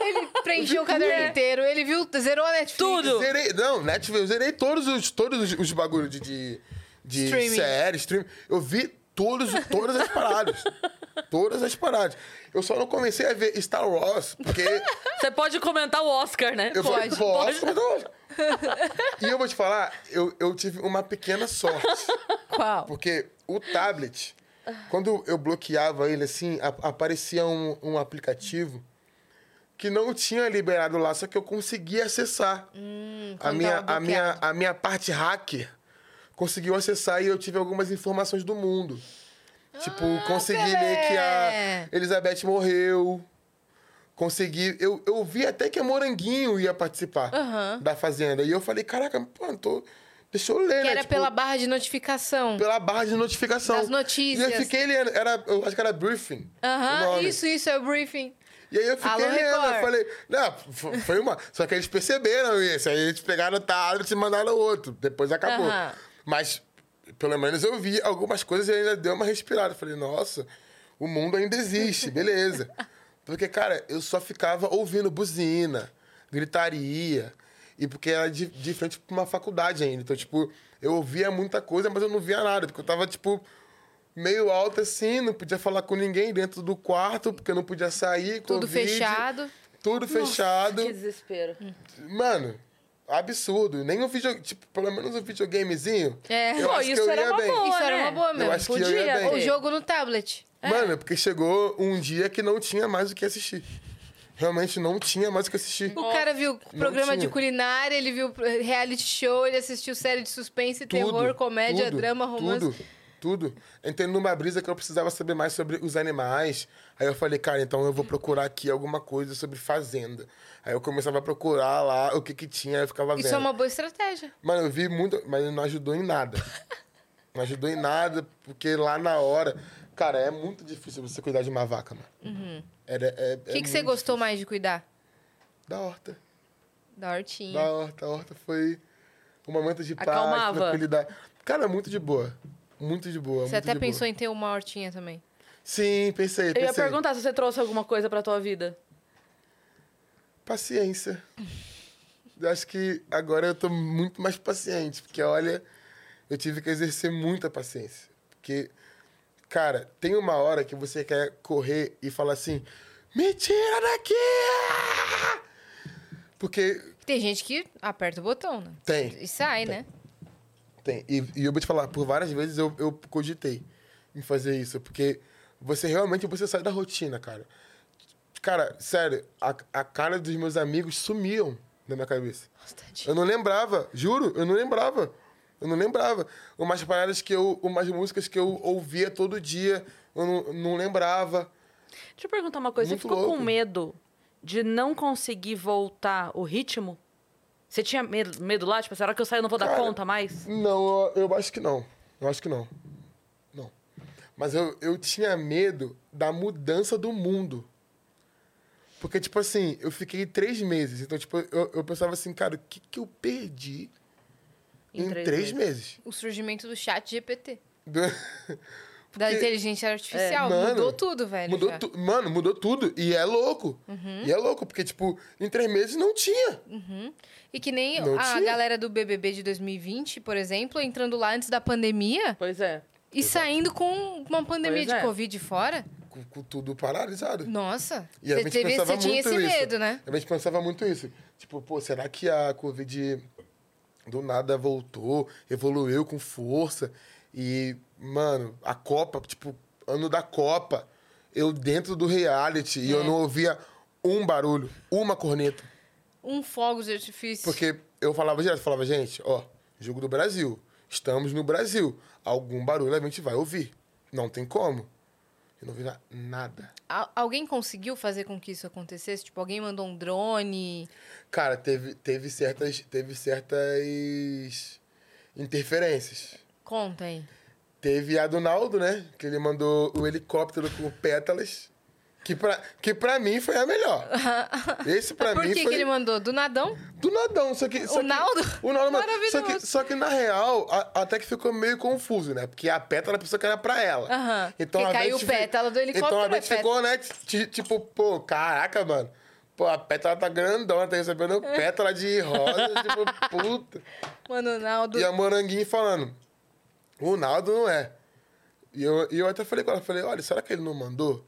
Ele preencheu o caderno inteiro, ele viu, zerou a Netflix. Tudo. Zerei, não, Netflix, eu zerei todos os, todos os, os bagulhos de, de, de Streaming. série, stream. Eu vi todos, todas as paradas. Todas as paradas. Eu só não comecei a ver Star Wars, porque Você pode comentar o Oscar, né? eu Pode, falei, posso, mas não. E eu vou te falar, eu, eu tive uma pequena sorte. Qual? Porque o tablet, quando eu bloqueava ele assim, a- aparecia um, um aplicativo que não tinha liberado lá, só que eu conseguia acessar. a, Hum, quando minha, a, minha, a minha parte hacker conseguiu acessar e eu tive algumas informações do mundo. Tipo, consegui ler que a Elizabeth morreu. consegui. Eu, eu vi até que a Moranguinho ia participar Aham. da Fazenda. E eu falei, caraca, pô, tô. Deixa eu ler, Que né? era Tipo, pela barra de notificação. pela barra de notificação. Das notícias. E eu fiquei lendo. Era, eu acho que era briefing. Aham, nome. isso, isso, é o briefing. E aí eu fiquei Alô, lendo, eu falei, não, foi uma. Só que eles perceberam isso. Aí eles pegaram o tablet e mandaram outro. Depois acabou. Aham. Mas, pelo menos eu vi algumas coisas e ainda deu uma respirada. Falei, nossa, o mundo ainda existe, beleza. Porque, cara, eu só ficava ouvindo buzina, gritaria. E porque era de, de frente pra uma faculdade ainda. Então, tipo, eu ouvia muita coisa, mas eu não via nada. Porque eu tava, tipo, meio alto assim, não podia falar com ninguém dentro do quarto, porque eu não podia sair. Tudo Covid, fechado. Tudo fechado. Que desespero. Mano, absurdo. Nem um videogame, tipo, pelo menos um videogamezinho. É. Eu Pô, acho que isso eu era ia uma bem. boa, Isso era né? uma boa mesmo. Eu acho que eu ia Podia bem. O jogo no tablet. Mano, porque chegou um dia que não tinha mais o que assistir. Realmente não tinha mais o que assistir. O cara viu programa de tinha. culinária, ele viu reality show, ele assistiu série de suspense, terror, comédia, tudo, drama, romance. Tudo, tudo. Entrei numa brisa que eu precisava saber mais sobre os animais. Aí eu falei, cara, então eu vou procurar aqui alguma coisa sobre fazenda. Aí eu começava a procurar lá o que que tinha, aí eu ficava Isso vendo. é uma boa estratégia. Mano, eu vi muito, mas não ajudou em nada. Não ajudou em nada, porque lá na hora. Cara, é muito difícil você cuidar de uma vaca, mano. Era, é, O que, que você gostou mais de cuidar? Da horta. Da hortinha. Da horta. A horta foi um momento de paz, Acalmava. tranquilidade. Cara, muito de boa. Muito de boa. Você até pensou em ter uma hortinha também. Sim, pensei, Eu pensei. ia perguntar se você trouxe alguma coisa pra tua vida. Paciência. Eu acho que agora eu tô muito mais paciente, porque olha, eu tive que exercer muita paciência. Porque, cara, tem uma hora que você quer correr e falar assim: me tira daqui! Porque Tem gente que aperta o botão, né? Tem, E sai, né? Tem. E, e eu vou te falar, por várias vezes eu, eu cogitei em fazer isso, porque você realmente você sai da rotina, cara. Cara, sério, a, a cara dos meus amigos sumiam na minha cabeça. Nossa. Eu não lembrava, juro, eu não lembrava. Eu não lembrava. Umas paradas que eu. Umas músicas que eu ouvia todo dia, eu não, não lembrava. Deixa eu perguntar uma coisa. Muito você ficou louco. com medo de não conseguir voltar o ritmo? Você tinha medo, medo lá? Tipo, será que eu saio e não vou dar Cara, conta mais? Não, eu, eu acho que não. Eu acho que não. Não. Mas eu, eu tinha medo da mudança do mundo. Porque, tipo assim, eu fiquei três meses. Então, tipo, eu, eu pensava assim, cara, o que, que eu perdi Em em, três três, meses. meses? O surgimento do chat GPT. Do- Da inteligência artificial. Mano, mudou tudo, velho. Mudou tu- Mano, mudou tudo. E é louco. E é louco, porque, tipo, em três meses não tinha. E que nem Não a tinha. galera do BBB de 2020, por exemplo, entrando lá antes da pandemia Pois é. e saindo com uma pandemia Pois de é. Covid fora. Com, com tudo paralisado. Nossa. E a Você gente teve- pensava você tinha muito esse isso. medo, né? A gente pensava muito isso. Tipo, pô, será que a Covid do nada voltou, evoluiu com força? E, mano, a Copa, tipo, ano da Copa, eu dentro do reality e eu É. não ouvia um barulho, uma corneta. Um fogo de artifício. Porque eu falava direto, falava, gente, ó, jogo do Brasil. Estamos no Brasil. Algum barulho a gente vai ouvir. Não tem como. Eu não vi na- nada. Al- alguém conseguiu fazer com que isso acontecesse? Tipo, alguém mandou um drone? Cara, teve, teve certas. Teve certas interferências. Conta aí. Teve a do Naldo, né? Que ele mandou o helicóptero com pétalas. Que pra, que pra mim foi a melhor. Esse pra Por mim que, foi que ele mandou? Do nadão? do nadão. Só que, só O que- Naldo? O Naldo mandou- só que, Maravilhoso. só que na real, a- até que ficou meio confuso, né? Porque a pétala pensou que era pra ela. Aham. Então Porque a caiu pétala do helicóptero, Então a é gente ficou, né? ti- Tipo, pô, caraca, mano. Pô, a pétala tá grandona, tá recebendo pétala de rosa, tipo, puta. Mano, o Naldo. E a Moranguinho falando, o Naldo não é. E eu, e eu até falei com ela, falei, olha, será que ele não mandou?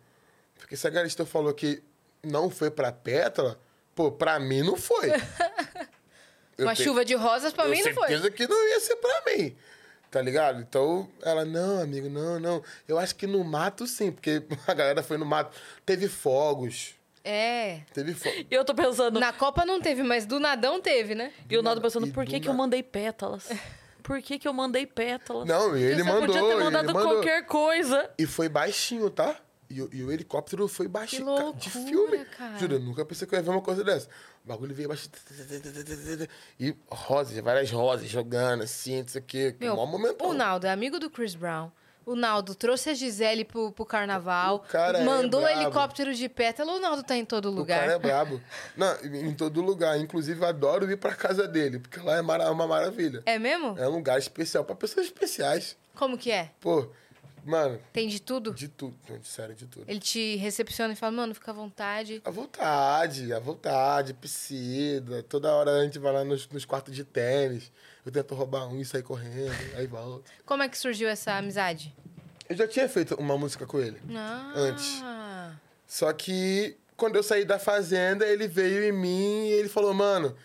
Porque se a Galisteu falou que não foi pra Pétala, pô, pra mim não foi. Eu Uma tenho- chuva de rosas pra mim não foi. certeza que não ia ser pra mim. Tá ligado? Então, ela, não, amigo, não, não. Eu acho que no mato sim, porque a galera foi no mato. Teve fogos. É. Teve fogos. E eu tô pensando. Na Copa não teve, mas do nadão teve, né? E o Naldo pensando, por que, que eu mandei pétalas? Por que, que eu mandei pétalas? Não, e ele Você mandou. podia ter ele mandado mandou. qualquer coisa. E foi baixinho, tá? E, o- e o helicóptero foi baixo. Que ca- de loucura, filme. cara. Juro, eu nunca pensei que eu ia ver uma coisa dessa. O bagulho veio baixo. E rosas, várias rosas jogando assim, não sei o quê. Meu, maior momento. o Naldo é amigo do Chris Brown. O Naldo trouxe a Gisele pro, pro carnaval. O é mandou brabo. helicóptero de pétala. O Naldo tá em todo O lugar. cara é brabo. Não, em todo lugar. Inclusive, eu adoro ir pra casa dele, porque lá é uma maravilha. É mesmo? É um lugar especial pra pessoas especiais. Como que é? Pô, mano, Tem de tudo? de tudo. Sério, de tudo. Ele te recepciona e fala, mano, fica à vontade. À vontade, à vontade, piscina. Toda hora a gente vai lá nos, nos quartos de tênis. Eu tento roubar um e sair correndo, aí volta. Como é que surgiu essa amizade? Eu já tinha feito uma música com ele. Ah, Antes. Só que quando eu saí da fazenda, ele veio em mim e ele falou, mano,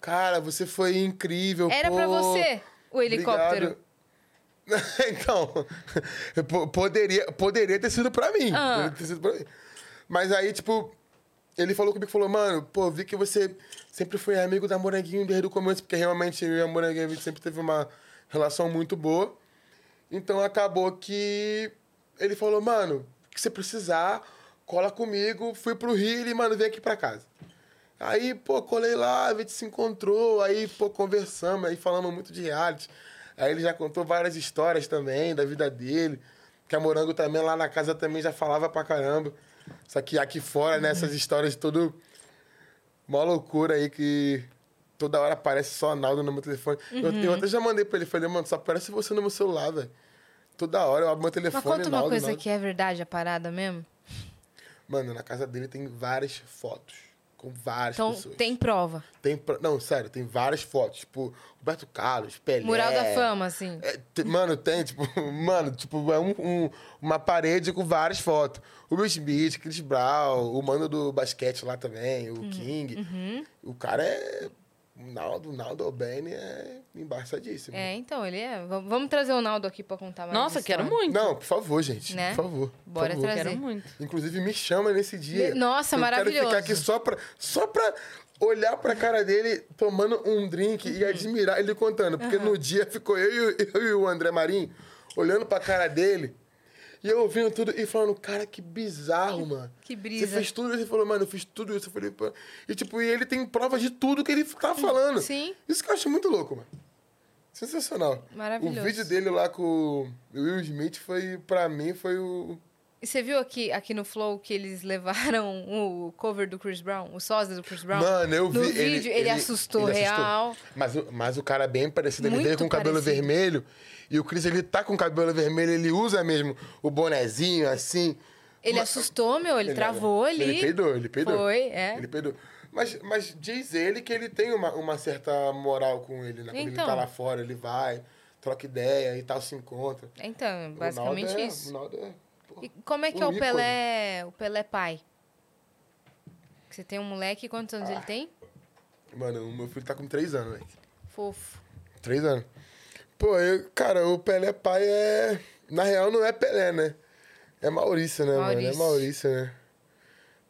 cara, você foi incrível. Era pô, pra você o helicóptero. obrigado." então, po- poderia, poderia ter sido pra mim. Ah. Poderia ter sido pra mim. Mas aí, tipo, ele falou comigo, falou, mano, pô, vi que você sempre foi amigo da Moranguinho desde o começo, porque realmente eu e a Moranguinho a gente sempre teve uma relação muito boa. Então acabou que ele falou, mano, que você precisar, cola comigo. Fui pro Rio e mano, vem aqui pra casa. Aí, pô, colei lá, a gente se encontrou, aí, pô, conversamos, aí falamos muito de reality. Aí ele já contou várias histórias também da vida dele. Que a Morango também, lá na casa, também já falava pra caramba. Só que aqui fora, né, essas histórias tudo... Uma loucura aí que toda hora aparece só Naldo no meu telefone. Eu, Uhum. eu até já mandei pra ele, falei, mano, só aparece você no meu celular, velho. Toda hora eu abro meu telefone Mas conta uma Naldo, coisa Naldo. que é verdade, a parada mesmo. Mano, na casa dele tem várias fotos. Com várias Então, pessoas. tem prova. Tem pro- Não, sério, tem várias fotos. Tipo, Roberto Carlos, Pelé. Mural da fama, assim. É, mano, tem, tipo, mano, tipo, é um, um- uma parede com várias fotos. O Will Smith, Chris Brown, o mano do basquete lá também, Uhum. o King. O cara é. O Naldo, o Naldo Albani é embaçadíssimo. É, então, ele é. Vamos vamos trazer o Naldo aqui pra contar mais. Nossa, quero muito. Não, por favor, gente. Né? Por favor. por Bora favor. trazer. Quero muito. Inclusive, me chama nesse dia. Nossa, eu maravilhoso. quero ficar aqui só pra, só pra olhar pra cara dele tomando um drink Uhum. e admirar ele contando. Porque no dia ficou eu e, o- eu e o André Marinho olhando pra cara dele e eu ouvindo tudo e falando, cara, que bizarro, mano. Que Você brisa. fez tudo isso? Ele falou, mano, eu fiz tudo isso. Eu falei, pô. E tipo, e ele tem provas de tudo que ele tá falando. Sim. Isso que eu acho muito louco, mano. Sensacional. Maravilhoso. O vídeo dele lá com o Will Smith foi, pra mim, foi o. E você viu aqui, aqui no Flow que eles levaram o cover do Chris Brown, o sósia do Chris Brown? Mano, eu vi. No vídeo, ele, assustou ele real. Mas, o- mas o cara é bem parecido. Ele veio com o cabelo vermelho. E o Chris, ele tá com o cabelo vermelho. Ele usa mesmo o bonezinho, assim. Ele Mas- assustou, meu, ele, travou ali. Ele peidou, ele peidou. Foi, é. Ele peidou. Mas, mas diz ele que ele tem uma, uma certa moral com ele, né? Quando Então. ele tá lá fora, ele vai, troca ideia e tal, se encontra. Então, basicamente é- isso. O Naldo é... E como é que um é o ícone. Pelé, o Pelé pai? Você tem um moleque, quantos anos ele tem? Mano, o meu filho tá com três anos, velho. Fofo. Três anos. Pô, eu, cara, o Pelé pai é. Na real, não é Pelé, né? É Maurício, né, mano? É Maurício. Maurício, né?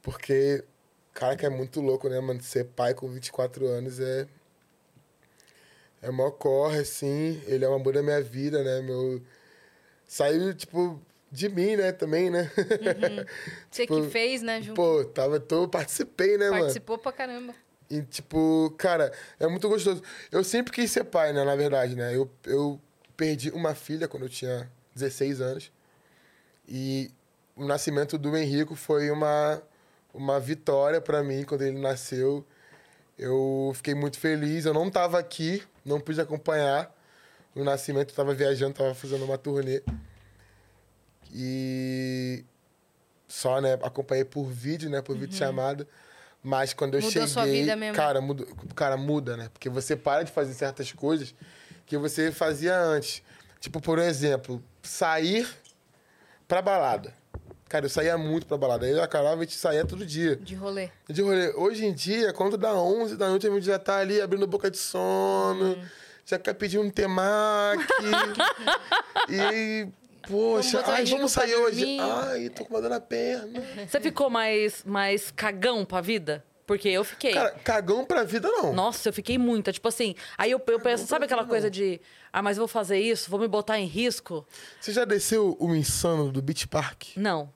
Porque, cara, que é muito louco, né, mano? Ser pai com 24 anos é. É mó corre, assim. Ele é um amor da minha vida, né? Meu. Saiu, tipo, de mim, né, também, né? Você Tipo, que fez, né, junto. Pô, tava, tô, participei, né, mano? Participou pra caramba. E, tipo, cara, é muito gostoso. Eu sempre quis ser pai, né, na verdade, né? Eu, eu perdi uma filha quando eu tinha 16 anos. E o nascimento do Henrico foi uma, uma vitória pra mim quando ele nasceu. Eu fiquei muito feliz. Eu não tava aqui, não pude acompanhar o nascimento. Eu tava viajando, tava fazendo uma turnê. E só, né, acompanhei por vídeo, né, por vídeo chamada. Mas quando eu Mudou cheguei, sua vida mesmo. cara, muda, cara, muda, né? Porque você para de fazer certas coisas que você fazia antes. Tipo, por exemplo, sair pra balada. Cara, eu saía muito pra balada. Eu e a Carol, a gente saía todo dia. De rolê. De rolê. Hoje em dia, quando dá 11 da noite, a gente já tá ali abrindo boca de sono, Hum. já quer pedir um temaki. e, poxa, o ai, vamos sair hoje. Ai, tô com uma dor na perna. Você ficou mais, mais cagão pra vida? Porque eu fiquei. Cara, cagão pra vida não. Nossa, eu fiquei muito. Tipo assim, aí eu, eu penso, sabe aquela coisa de, ah, mas eu vou fazer isso, vou me botar em risco? Você já desceu o insano do Beach Park? Não.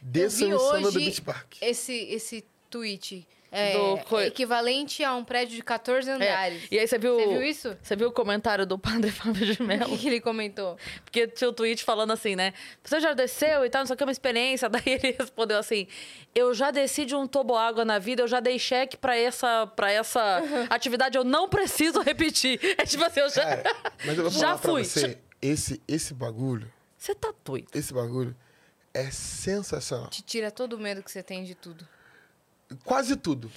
Desça Eu vi o insano do Beach Park. esse, esse tweet. É, Do co- é equivalente a um prédio de 14 É. andares. E aí você viu. Você viu isso? Você viu o comentário do padre Fábio de O Mello? que, que ele comentou? Porque tinha o tweet falando assim, né? Você já desceu e tal, não sei o que, é uma experiência. Daí ele respondeu assim: Eu já desci de um toboágua na vida, eu já dei cheque pra essa, pra essa atividade, eu não preciso repetir. É tipo assim, eu já. Cara, mas eu vou Já falar pra fui. você, esse, esse bagulho, Você tá doido. esse bagulho é sensacional. Te tira todo o medo que você tem de tudo. Quase tudo.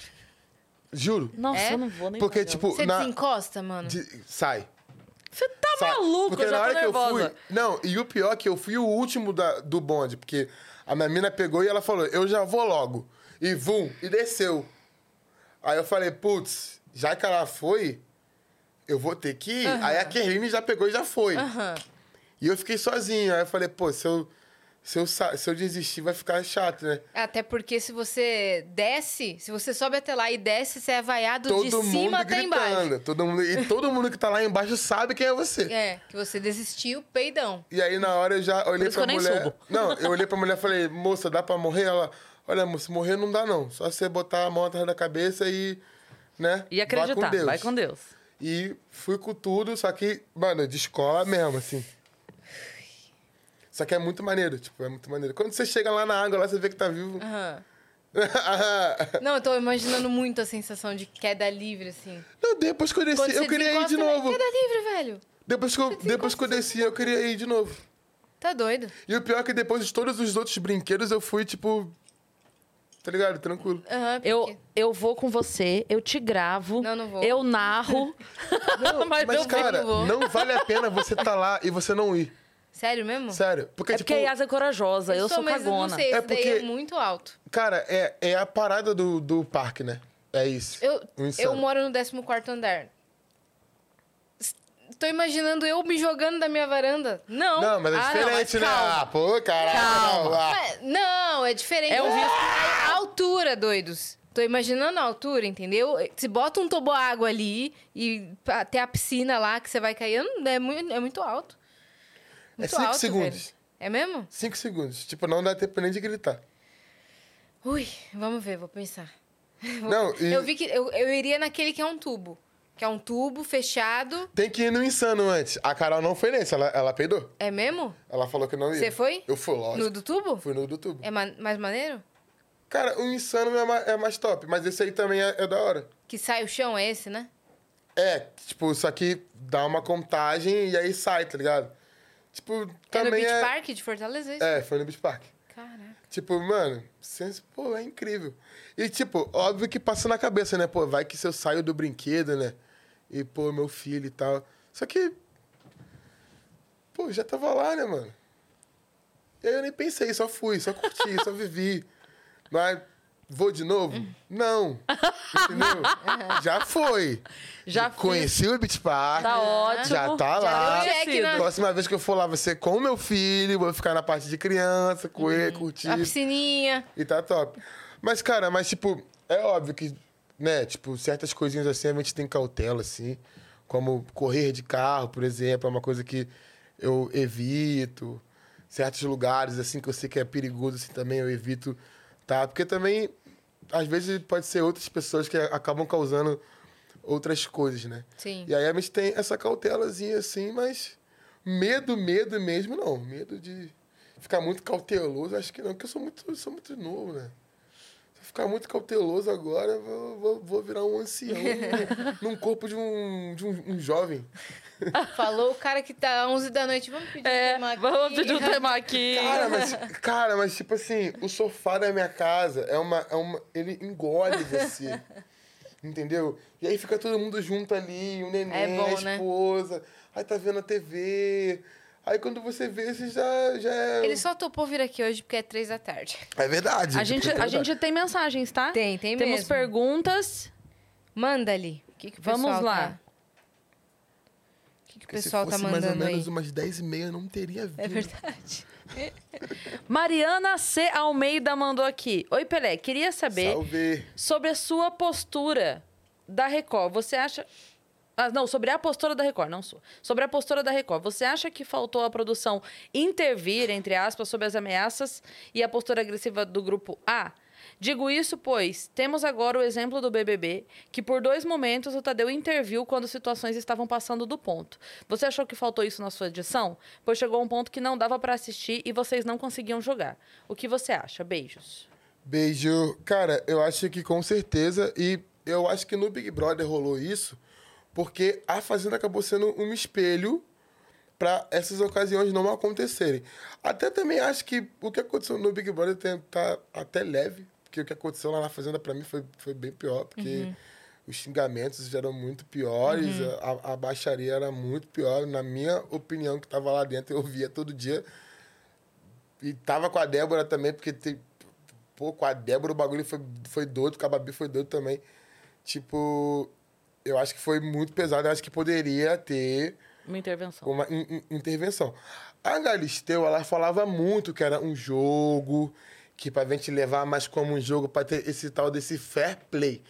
Juro. Nossa, É? eu não vou nem Porque, fazer. tipo, Você na, desencosta, mano? de- sai. Você tá sai. maluco, Porque eu na já tô hora que eu nervosa. fui. Não, e o pior é que eu fui o último da- do bonde, porque a minha mina pegou e ela falou: eu já vou logo. E vum, e desceu. Aí eu falei, putz, já que ela foi, eu vou ter que ir. Aí a Kerline já pegou e já foi. Aham. E eu fiquei sozinho. Aí eu falei, pô, se eu, se eu, se eu desistir, vai ficar chato, né? Até porque se você desce, se você sobe até lá e desce, você é vaiado de Todo mundo cima até embaixo. gritando. Todo mundo, e todo mundo que tá lá embaixo sabe quem é você. É, que você desistiu, peidão. E aí, na hora, eu já olhei isso que pra mulher. subo. Não, eu olhei pra mulher e falei, moça, dá pra morrer? Ela, olha, moça, morrer não dá, não. Só você botar a mão atrás da cabeça e. né? E acreditar, Vai com Deus. vai com Deus. E fui com tudo, só que, mano, de escola mesmo, assim. Só que é muito maneiro, tipo, é muito maneiro. Quando você chega lá na água, lá você vê que tá vivo. Aham. Não, eu tô imaginando muito a sensação de queda livre, assim. não, depois que eu desci, Quando eu queria ir de desencosta, né? novo. Queda livre, velho. Depois que eu, depois que eu desci, eu queria ir de novo. Tá doido. E o pior é que depois de todos os outros brinquedos, eu fui, tipo. Tá ligado? Tranquilo. Aham, Eu, porque- eu vou com você, eu te gravo. Não, não vou. Eu narro. mas, Mas, eu cara, não vale a pena você tá lá e você não ir. Sério mesmo? Sério. Porque, É tipo, porque a Yasa é corajosa, eu, sou mas eu não cagona. sei, É daí porque- é muito alto. cara, é, é a parada do, do parque, né? É isso. Eu, eu moro no 14 andar. Tô imaginando eu me jogando da minha varanda. Não. Não, mas é Ah, não, diferente, mas né? Ah, pô, caraca, Calma. não. Ah. Não, é diferente. É o risco. A, a altura, doidos. Tô imaginando a altura, entendeu? Se bota um toboágua ali e até a piscina lá que você vai cair, não- é muito, é muito alto. É Muito cinco alto, segundos. velho. É mesmo? Cinco segundos. Tipo, não dá tempo nem de gritar. Ui, vamos ver, vou pensar. Não, e Eu vi que eu, eu iria naquele que é um tubo. Que é um tubo fechado. tem que ir no insano antes. A Carol não foi nesse, ela, ela peidou. É mesmo? Ela falou que não ia. Você foi? Eu fui, lógico. No do tubo? Fui no do tubo. É ma- mais maneiro? Cara, o insano é mais, é mais top, mas esse aí também é, é da hora. Que sai o chão, é esse, né? É, tipo, isso aqui dá uma contagem e aí sai, tá ligado? Tipo, É no também Beach é... Park de Fortaleza, é isso? É, foi no Beach Park. Caraca. Tipo, mano, senso, pô, é incrível. E, tipo, óbvio que passa na cabeça, né? Pô, vai que se eu saio do brinquedo, né? E, pô, meu filho e tal. Só que. Pô, já tava lá, né, mano? E aí eu nem pensei, só fui, só curti, só vivi. Mas vou de novo? Não. Entendeu? Já foi. Já fiz. Conheci o Beach Park. Tá ótimo. Já tá Já lá. deu check na- Próxima vez que eu for lá, vai ser com o meu filho, vou ficar na parte de criança, correr, curtir. A piscininha. E tá top. Mas, cara, mas, tipo, é óbvio que, né, tipo, certas coisinhas assim a gente tem cautela, assim. Como correr de carro, por exemplo, é uma coisa que eu evito. Certos lugares, assim, que eu sei que é perigoso, assim, também eu evito, tá? Porque também, às vezes, pode ser outras pessoas que acabam causando outras coisas, né? Sim. E aí a gente tem essa cautelazinha, assim, mas medo, medo mesmo, não. Medo de ficar muito cauteloso, acho que não, porque eu sou muito, sou muito novo, né? Ficar muito cauteloso agora, vou, vou, vou virar um ancião num corpo de um, de um, um jovem. Falou o cara que tá 11 da noite. Vamos pedir É, um tema aqui. vamos pedir um tema aqui. Cara, mas, cara, mas tipo assim, o sofá da minha casa é uma, é uma. Ele engole você. Entendeu? E aí fica todo mundo junto ali, o neném, É bom, a né? esposa, aí tá vendo a TV. Aí quando você vê, você já, já é. Ele só topou vir aqui hoje porque é três da tarde. É verdade. A gente, é a gente tem mensagens, tá? Tem, tem Temos mesmo. perguntas. Manda ali. O que, que o Vamos pessoal lá. Tá... O que, que o pessoal se tá fosse mais ou mandando aí? menos umas 10 e meia, não teria vindo. É verdade. Mariana C. Almeida mandou aqui. Oi, Pelé. Queria saber Salve. sobre a sua postura da Record. Você acha. Ah, não, sobre a postura da Record, não sou. Sobre a postura da Record. Você acha que faltou a produção intervir, entre aspas, sobre as ameaças e a postura agressiva do grupo A? Digo isso, pois temos agora o exemplo do BBB, que por dois momentos o Tadeu interviu quando situações estavam passando do ponto. Você achou que faltou isso na sua edição? Pois chegou um ponto que não dava para assistir e vocês não conseguiam jogar. O que você acha? Beijos. Beijo. Cara, eu acho que com certeza, e eu acho que no Big Brother rolou isso, porque a Fazenda acabou sendo um espelho para essas ocasiões não acontecerem. Até também acho que o que aconteceu no Big Brother tem, tá até leve, porque o que aconteceu lá na Fazenda para mim foi, foi bem pior, porque Uhum. os xingamentos eram muito piores, a, a baixaria era muito pior. Na minha opinião, que tava lá dentro, eu via todo dia. E tava com a Débora também, porque tem, pô, com a Débora o bagulho foi, foi doido, com a Babi foi doido também. Tipo, eu acho que foi muito pesado, eu acho que poderia ter Uma intervenção. uma in- in- intervenção. A Galisteu, ela falava muito que era um jogo, que pra gente levar mais como um jogo, pra ter esse tal desse fair play.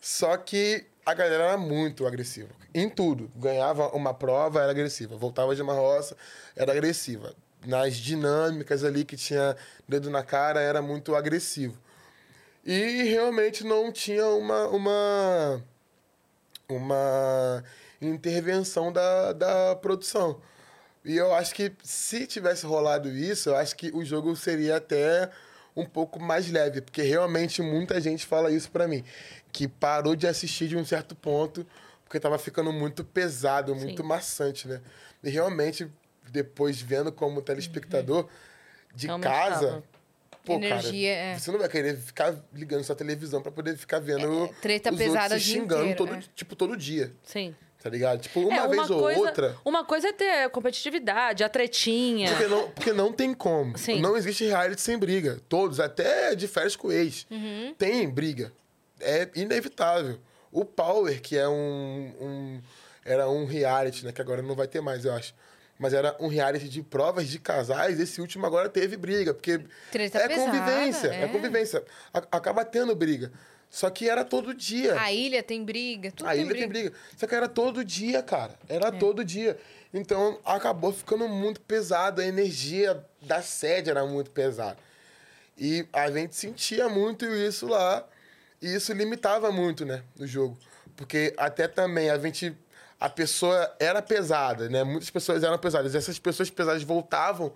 Só que a galera era muito agressiva. Em tudo. Ganhava uma prova, era agressiva. Voltava de uma roça, era agressiva. Nas dinâmicas ali que tinha dedo na cara, era muito agressivo. E realmente não tinha uma, uma, uma intervenção da, da produção. E eu acho que se tivesse rolado isso, eu acho que o jogo seria até um pouco mais leve, porque realmente muita gente fala isso pra mim, que parou de assistir de um certo ponto, porque tava ficando muito pesado, muito maçante, né? E realmente, depois vendo como telespectador de Realmente casa, tava. Pô, Energia, cara, é. você não vai querer ficar ligando sua televisão pra poder ficar vendo É, treta os pesada se xingando inteiro, todo, é. tipo, todo dia, Sim. tá ligado? Tipo, uma, É, vez ou coisa, outra... Uma coisa é ter a competitividade, a tretinha. Porque não, porque não tem como. Sim. Não existe reality sem briga. Todos, até de férias com ex. Uhum. Tem briga. É inevitável. O Power, que é um, um- Era um reality, né? Que agora não vai ter mais, eu acho. Mas era um reality de provas de casais. Esse último agora teve briga. Porque Treta é pesada, convivência. É. é. convivência. Acaba tendo briga. Só que era todo dia. A ilha tem briga, tudo A tem ilha briga. tem briga. Só que era todo dia, cara. Era todo dia. Então acabou ficando muito pesado. A energia da sede era muito pesada. E a gente sentia muito isso lá. E isso limitava muito, né, o jogo. Porque até também a gente. A pessoa era pesada, né? Muitas pessoas eram pesadas. Essas pessoas pesadas voltavam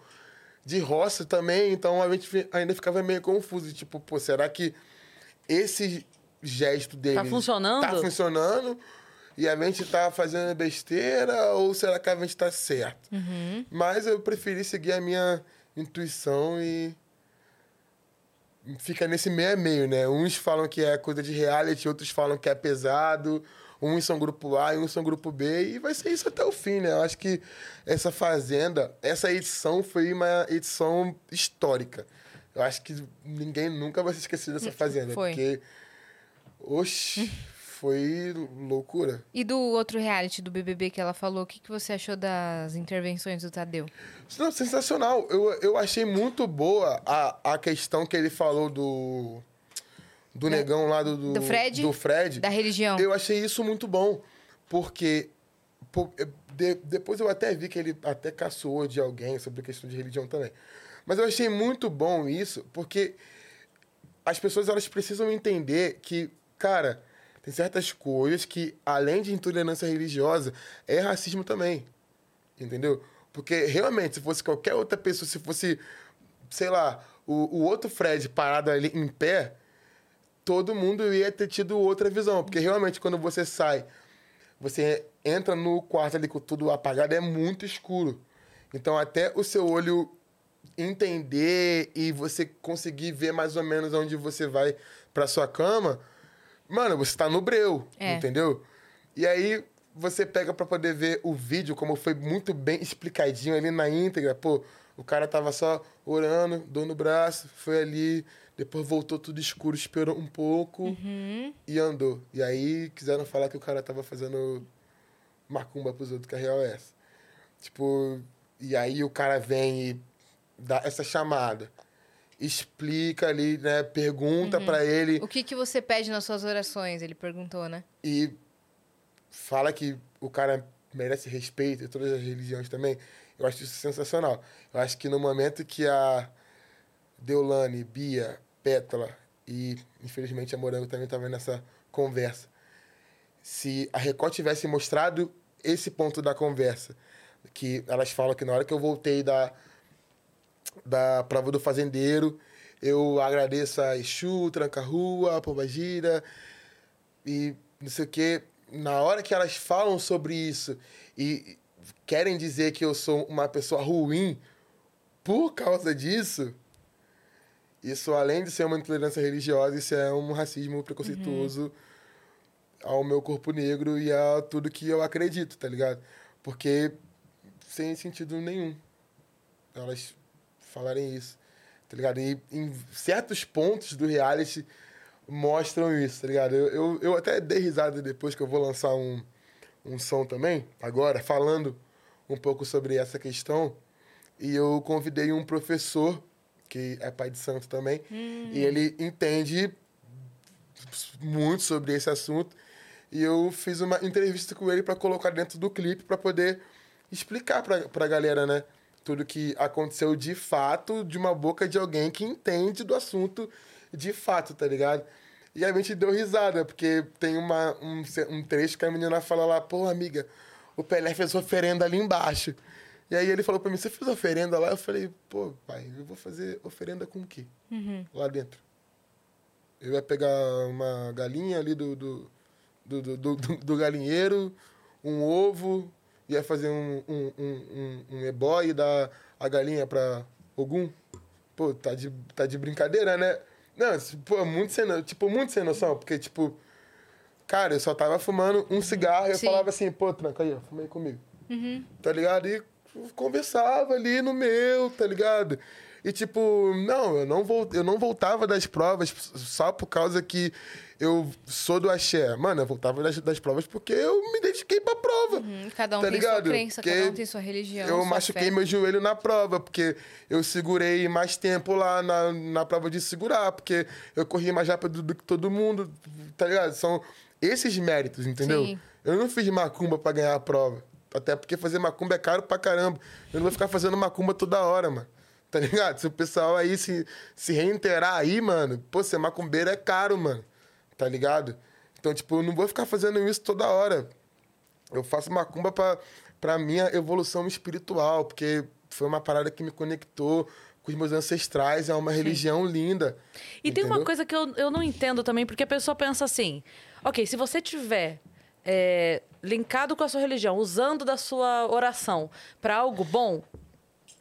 de roça também. Então a gente ainda ficava meio confuso. Tipo, pô, será que esse gesto dele funcionando? Tá funcionando e a gente tá fazendo besteira ou será que a gente tá certo? Mas eu preferi seguir a minha intuição e fica nesse meio a meio, né? Uns falam que é coisa de reality, outros falam que é pesado. Uns são grupo A e uns são grupo B. E vai ser isso até o fim, né? Eu acho que essa Fazenda, essa edição foi uma edição histórica. Eu acho que ninguém nunca vai se esquecer dessa Fazenda. Foi. Porque, oxi, foi loucura. E do outro reality do BBB que ela falou, o que, que você achou das intervenções do Tadeu? Não, sensacional. Eu, eu achei muito boa a, a questão que ele falou do. Do negão lá do, do. do Fred? Do Fred. Da religião? Eu achei isso muito bom. Porque. pô, eu- de- depois eu até vi que ele até caçoou de alguém sobre a questão de religião também. Mas eu achei muito bom isso, porque as pessoas elas precisam entender que, cara, tem certas coisas que, além de intolerância religiosa, é racismo também. Entendeu? Porque realmente, se fosse qualquer outra pessoa, se fosse, sei lá, o, o outro Fred parado ali em pé, todo mundo ia ter tido outra visão. Porque realmente, quando você sai, você entra no quarto ali com tudo apagado, é muito escuro. Então, até o seu olho entender e você conseguir ver mais ou menos onde você vai pra sua cama, mano, você tá no breu, É. entendeu? E aí você pega pra poder ver o vídeo, como foi muito bem explicadinho ali na íntegra. Pô, o cara tava só orando, dor no braço, foi ali, depois voltou tudo escuro, esperou um pouco e andou. E aí quiseram falar que o cara tava fazendo macumba pros outros, que a real é essa. Tipo, e aí o cara vem e dá essa chamada. Explica ali, né? Pergunta pra ele O que, que você pede nas suas orações? Ele perguntou, né? e fala que o cara merece respeito, e todas as religiões também, eu acho isso sensacional. Eu acho que no momento que a Deolane, Bia, Pétala e, infelizmente, a Morango também estava nessa conversa, se a Record tivesse mostrado esse ponto da conversa, que elas falam que na hora que eu voltei da, da prova do fazendeiro, eu agradeço a Exu, Tranca-Rua, Pombagira e não sei o quê. Na hora que elas falam sobre isso e querem dizer que eu sou uma pessoa ruim por causa disso, isso, além de ser uma intolerância religiosa, isso é um racismo preconceituoso uhum. ao meu corpo negro e a tudo que eu acredito, tá ligado? Porque sem sentido nenhum elas falarem isso, tá ligado? E em certos pontos do reality mostram isso, tá ligado? Eu, eu, eu até dei risada depois que eu vou lançar um, um som também, agora, falando um pouco sobre essa questão. E eu convidei um professor, que é pai de santo também, hum. e ele entende muito sobre esse assunto. E eu fiz uma entrevista com ele para colocar dentro do clipe para poder explicar para a galera, né? Tudo que aconteceu de fato de uma boca de alguém que entende do assunto de fato, tá ligado? E a gente deu risada, porque tem uma, um, um trecho que a menina fala lá, pô, amiga, o Pelé fez oferenda ali embaixo. E aí ele falou pra mim, você fez oferenda lá? Eu falei, pô, pai, eu vou fazer oferenda com o quê? Uhum. Lá dentro. Eu ia pegar uma galinha ali do, do, do, do, do, do galinheiro, um ovo, ia fazer um, um, um, um, um ebó e dar a galinha pra Ogum. Pô, tá de, tá de brincadeira, né? Não, pô, muito sem, tipo, muito sem noção, porque, tipo, cara, eu só tava fumando um cigarro e eu falava assim, pô, tranca aí, fumei comigo. Uhum. Tá ligado? E conversava ali no meu, tá ligado? E tipo, não, eu não, eu não voltava das provas só por causa que eu sou do axé. Mano, eu voltava das, das provas porque eu me dediquei pra prova. Uhum, cada um tá tem ligado? sua crença, porque cada um tem sua religião. Eu machuquei fé. meu joelho na prova, porque eu segurei mais tempo lá na, na prova de segurar, porque eu corri mais rápido do que todo mundo, tá ligado? São esses méritos, entendeu? Sim. Eu não fiz macumba para ganhar a prova. Até porque fazer macumba é caro pra caramba. Eu não vou ficar fazendo macumba toda hora, mano. Tá ligado? Se o pessoal aí se, se reiterar aí, mano, pô, ser macumbeiro é caro, mano. Tá ligado? Então, tipo, eu não vou ficar fazendo isso toda hora. Eu faço macumba pra, pra minha evolução espiritual, porque foi uma parada que me conectou com os meus ancestrais, é uma Sim. religião linda. E entendeu? tem uma coisa que eu, eu não entendo também, porque a pessoa pensa assim: ok, se você tiver é, linkado com a sua religião, usando da sua oração para algo bom,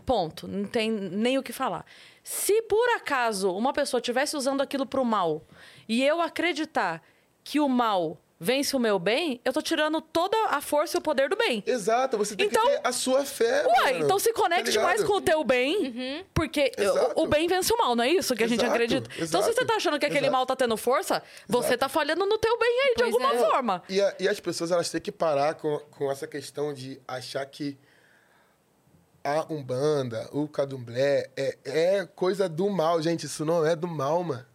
Ponto. Não tem nem o que falar. Se por acaso uma pessoa estivesse usando aquilo para o mal e eu acreditar que o mal vence o meu bem, eu tô tirando toda a força e o poder do bem. Exato, você tem então, que ter a sua fé. Uai, mano, então se conecte tá mais com o teu bem, uhum. porque o, o, bem vence o mal, não é isso que a gente acredita? Exato, então se você tá achando que aquele mal tá tendo força, você tá falhando no teu bem aí pois de alguma é. forma. E, a, e, as pessoas, elas têm que parar com, com essa questão de achar que a Umbanda, o Cadomblé, é, é coisa do mal, gente. Isso não é do mal, mano.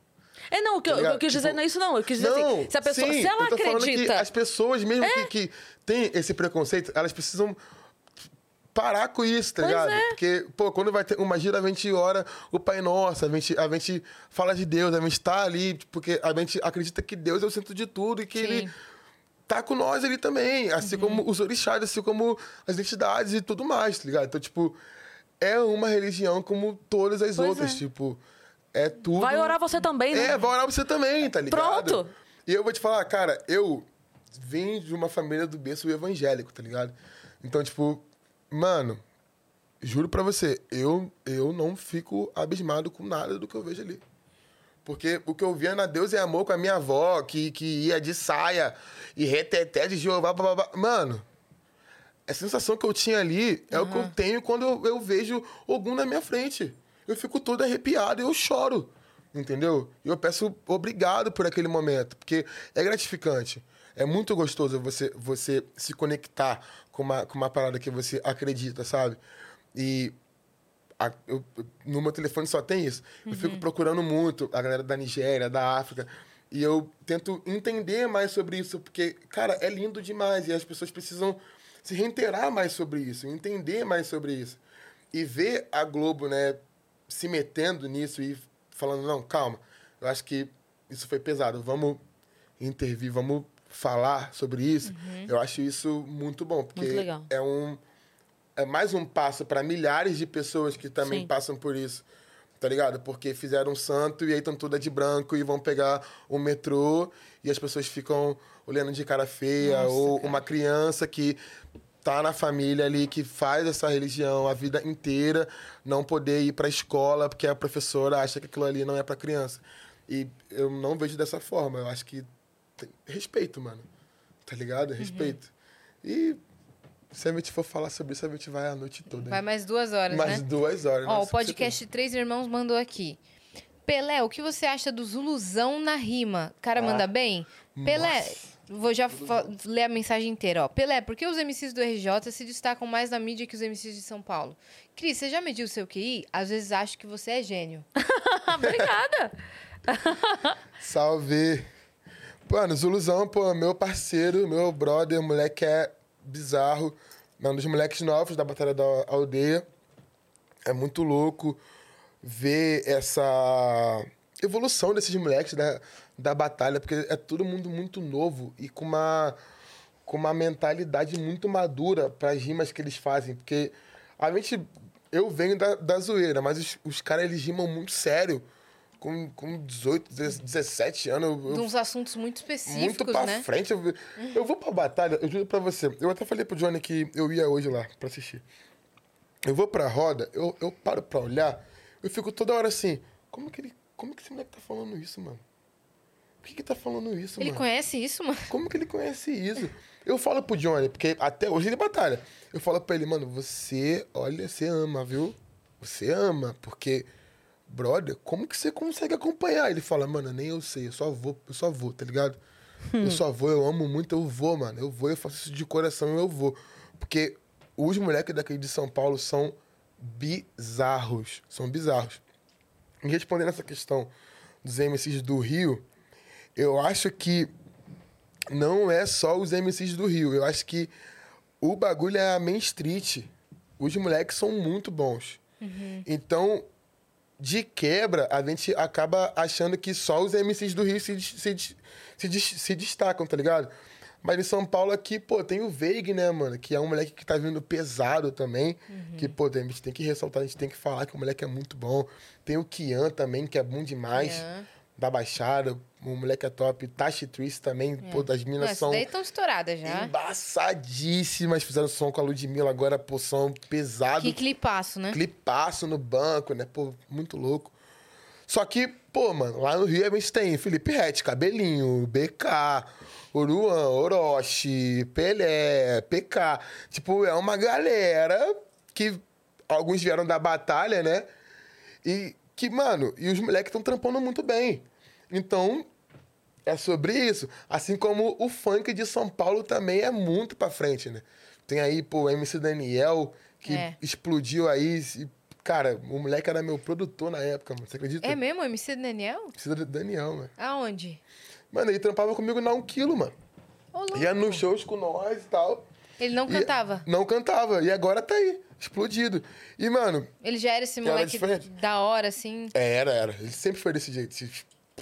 É, não, o que, tá eu, eu, quis dizer tipo, não é isso, não. Eu quis dizer assim, não, assim, se a pessoa, sim, se ela acredita... as pessoas, mesmo é? que, que têm esse preconceito, elas precisam parar com isso, tá pois ligado? É. Porque, pô, quando vai ter uma gira, a gente ora o Pai Nosso, a gente, a gente fala de Deus, a gente tá ali, porque a gente acredita que Deus é o centro de tudo e que Sim. Ele tá com nós ali também. Assim uhum. como os orixás, assim como as entidades e tudo mais, tá ligado? Então, tipo, é uma religião como todas as pois outras, é. tipo, é tudo... Vai orar você também, né? É, vai orar você também, tá ligado? Pronto! E eu vou te falar, cara, eu vim de uma família do berço evangélico, tá ligado? Então, tipo, mano, juro pra você, eu, eu não fico abismado com nada do que eu vejo ali. Porque o que eu via na Deus é amor com a minha avó, que, que ia de saia e reteté de Jeová. Blá, blá, blá. Mano, a sensação que eu tinha ali é uhum. o que eu tenho quando eu, eu vejo algum na minha frente. Eu fico todo arrepiado e eu choro. Entendeu? E eu peço obrigado por aquele momento, porque é gratificante. É muito gostoso você, você se conectar com uma, com uma parada que você acredita, sabe? E a, eu, no meu telefone só tem isso. Uhum. Eu fico uhum. procurando muito a galera da Nigéria, da África. E eu tento entender mais sobre isso, porque, cara, é lindo demais e as pessoas precisam se reiterar mais sobre isso, entender mais sobre isso. E ver a Globo, né, se metendo nisso e falando, não, calma, eu acho que isso foi pesado, vamos intervir, vamos falar sobre isso. Uhum. Eu acho isso muito bom, porque Muito é um é mais um passo para milhares de pessoas que também Sim. passam por isso. Tá ligado? Porque fizeram um santo e aí estão todas de branco e vão pegar o metrô e as pessoas ficam olhando de cara feia. Nossa, ou cara. uma criança que tá na família ali, que faz essa religião a vida inteira, não poder ir pra escola porque a professora acha que aquilo ali não é pra criança. E eu não vejo dessa forma. Eu acho que tem respeito, mano. Tá ligado? Uhum. Respeito. E se a gente for falar sobre isso, a gente vai a noite toda. Vai mais duas horas, Mais né? duas horas. Ó, né? o podcast Três Irmãos mandou aqui. Pelé, o que você acha do Zuluzão na rima? O cara Ah, manda bem? Pelé, nossa. Vou já ler a mensagem inteira, ó. Pelé, por que os MCs do RJ se destacam mais na mídia que os MCs de São Paulo? Cris, você já mediu o seu QI? Às vezes acho que você é gênio. Obrigada. Salve! Mano, Zuluzão, pô, meu parceiro, meu brother, moleque é bizarro. É um dos moleques novos da Batalha da Aldeia. É muito louco ver essa evolução desses moleques da, da batalha, porque é todo mundo muito novo e com uma, com uma mentalidade muito madura para as rimas que eles fazem. Porque a gente. Eu venho da, da zoeira, mas os, os caras eles rimam muito sério. Com, com 18, 17 anos. eu- De uns assuntos muito muito específicos, pra né? frente. Eu, eu vou pra batalha, eu juro pra você. Eu até falei pro Johnny que eu ia hoje lá pra assistir. Eu vou pra roda, eu, eu paro pra olhar, eu fico toda hora assim, como que ele. Como que esse moleque tá falando isso, mano? Por que que tá falando isso, Ele mano? conhece isso, mano? Como que ele conhece isso? Eu falo pro Johnny, porque até hoje ele batalha. Eu falo pra ele, mano, você, olha, você ama, viu? Você ama, porque, brother, como que você consegue acompanhar? Ele fala, mano, nem eu sei, eu só vou, eu só vou, tá ligado? Eu só vou, eu amo muito, eu vou, mano. Eu vou, eu faço isso de coração, eu vou. Porque os moleques daqui de São Paulo são bizarros. São bizarros. E respondendo essa questão dos MCs do Rio, eu acho que não é só os MCs do Rio. Eu acho que o bagulho é a Main Street. Os moleques são muito bons. Então, de quebra, a gente acaba achando que só os MCs do Rio se, se, se, se destacam, tá ligado? Mas em São Paulo aqui, pô, tem o Veig, né, mano? Que é um moleque que tá vindo pesado também. Que, pô, a gente tem que ressaltar, a gente tem que falar que o moleque é muito bom. Tem o Kian também, que é bom demais. Kian. Da Baixada. O moleque é top. Tashi Twist também, pô, das minas essas são daí estão estouradas já. embaçadíssimas. Fizeram som com a Ludmilla agora, pô, som pesado. Que clipaço, né? Clipaço no banco, né? Pô, muito louco. Só que, pô, mano, lá no Rio a gente tem Felipe Rett, Cabelinho, BK, Uruan, Orochi, Pelé, PK. Tipo, é uma galera que alguns vieram da batalha, né? E que, mano, e os moleques estão trampando muito bem. Então, é sobre isso. Assim como o funk de São Paulo também é muito pra frente, né? Tem aí, pô, o MC Daniel, que É. explodiu aí. e, cara, o moleque era meu produtor na época, mano. Você acredita? É mesmo, MC Daniel? MC Daniel, mano. Aonde? Mano, ele trampava comigo na 1 quilo, mano. Ô. Ia nos shows com nós e tal. Ele não E- cantava. Não cantava. E agora tá aí, explodido. E, mano, Ele já era esse Era moleque diferente. da hora, assim. era, era. Ele sempre foi desse jeito,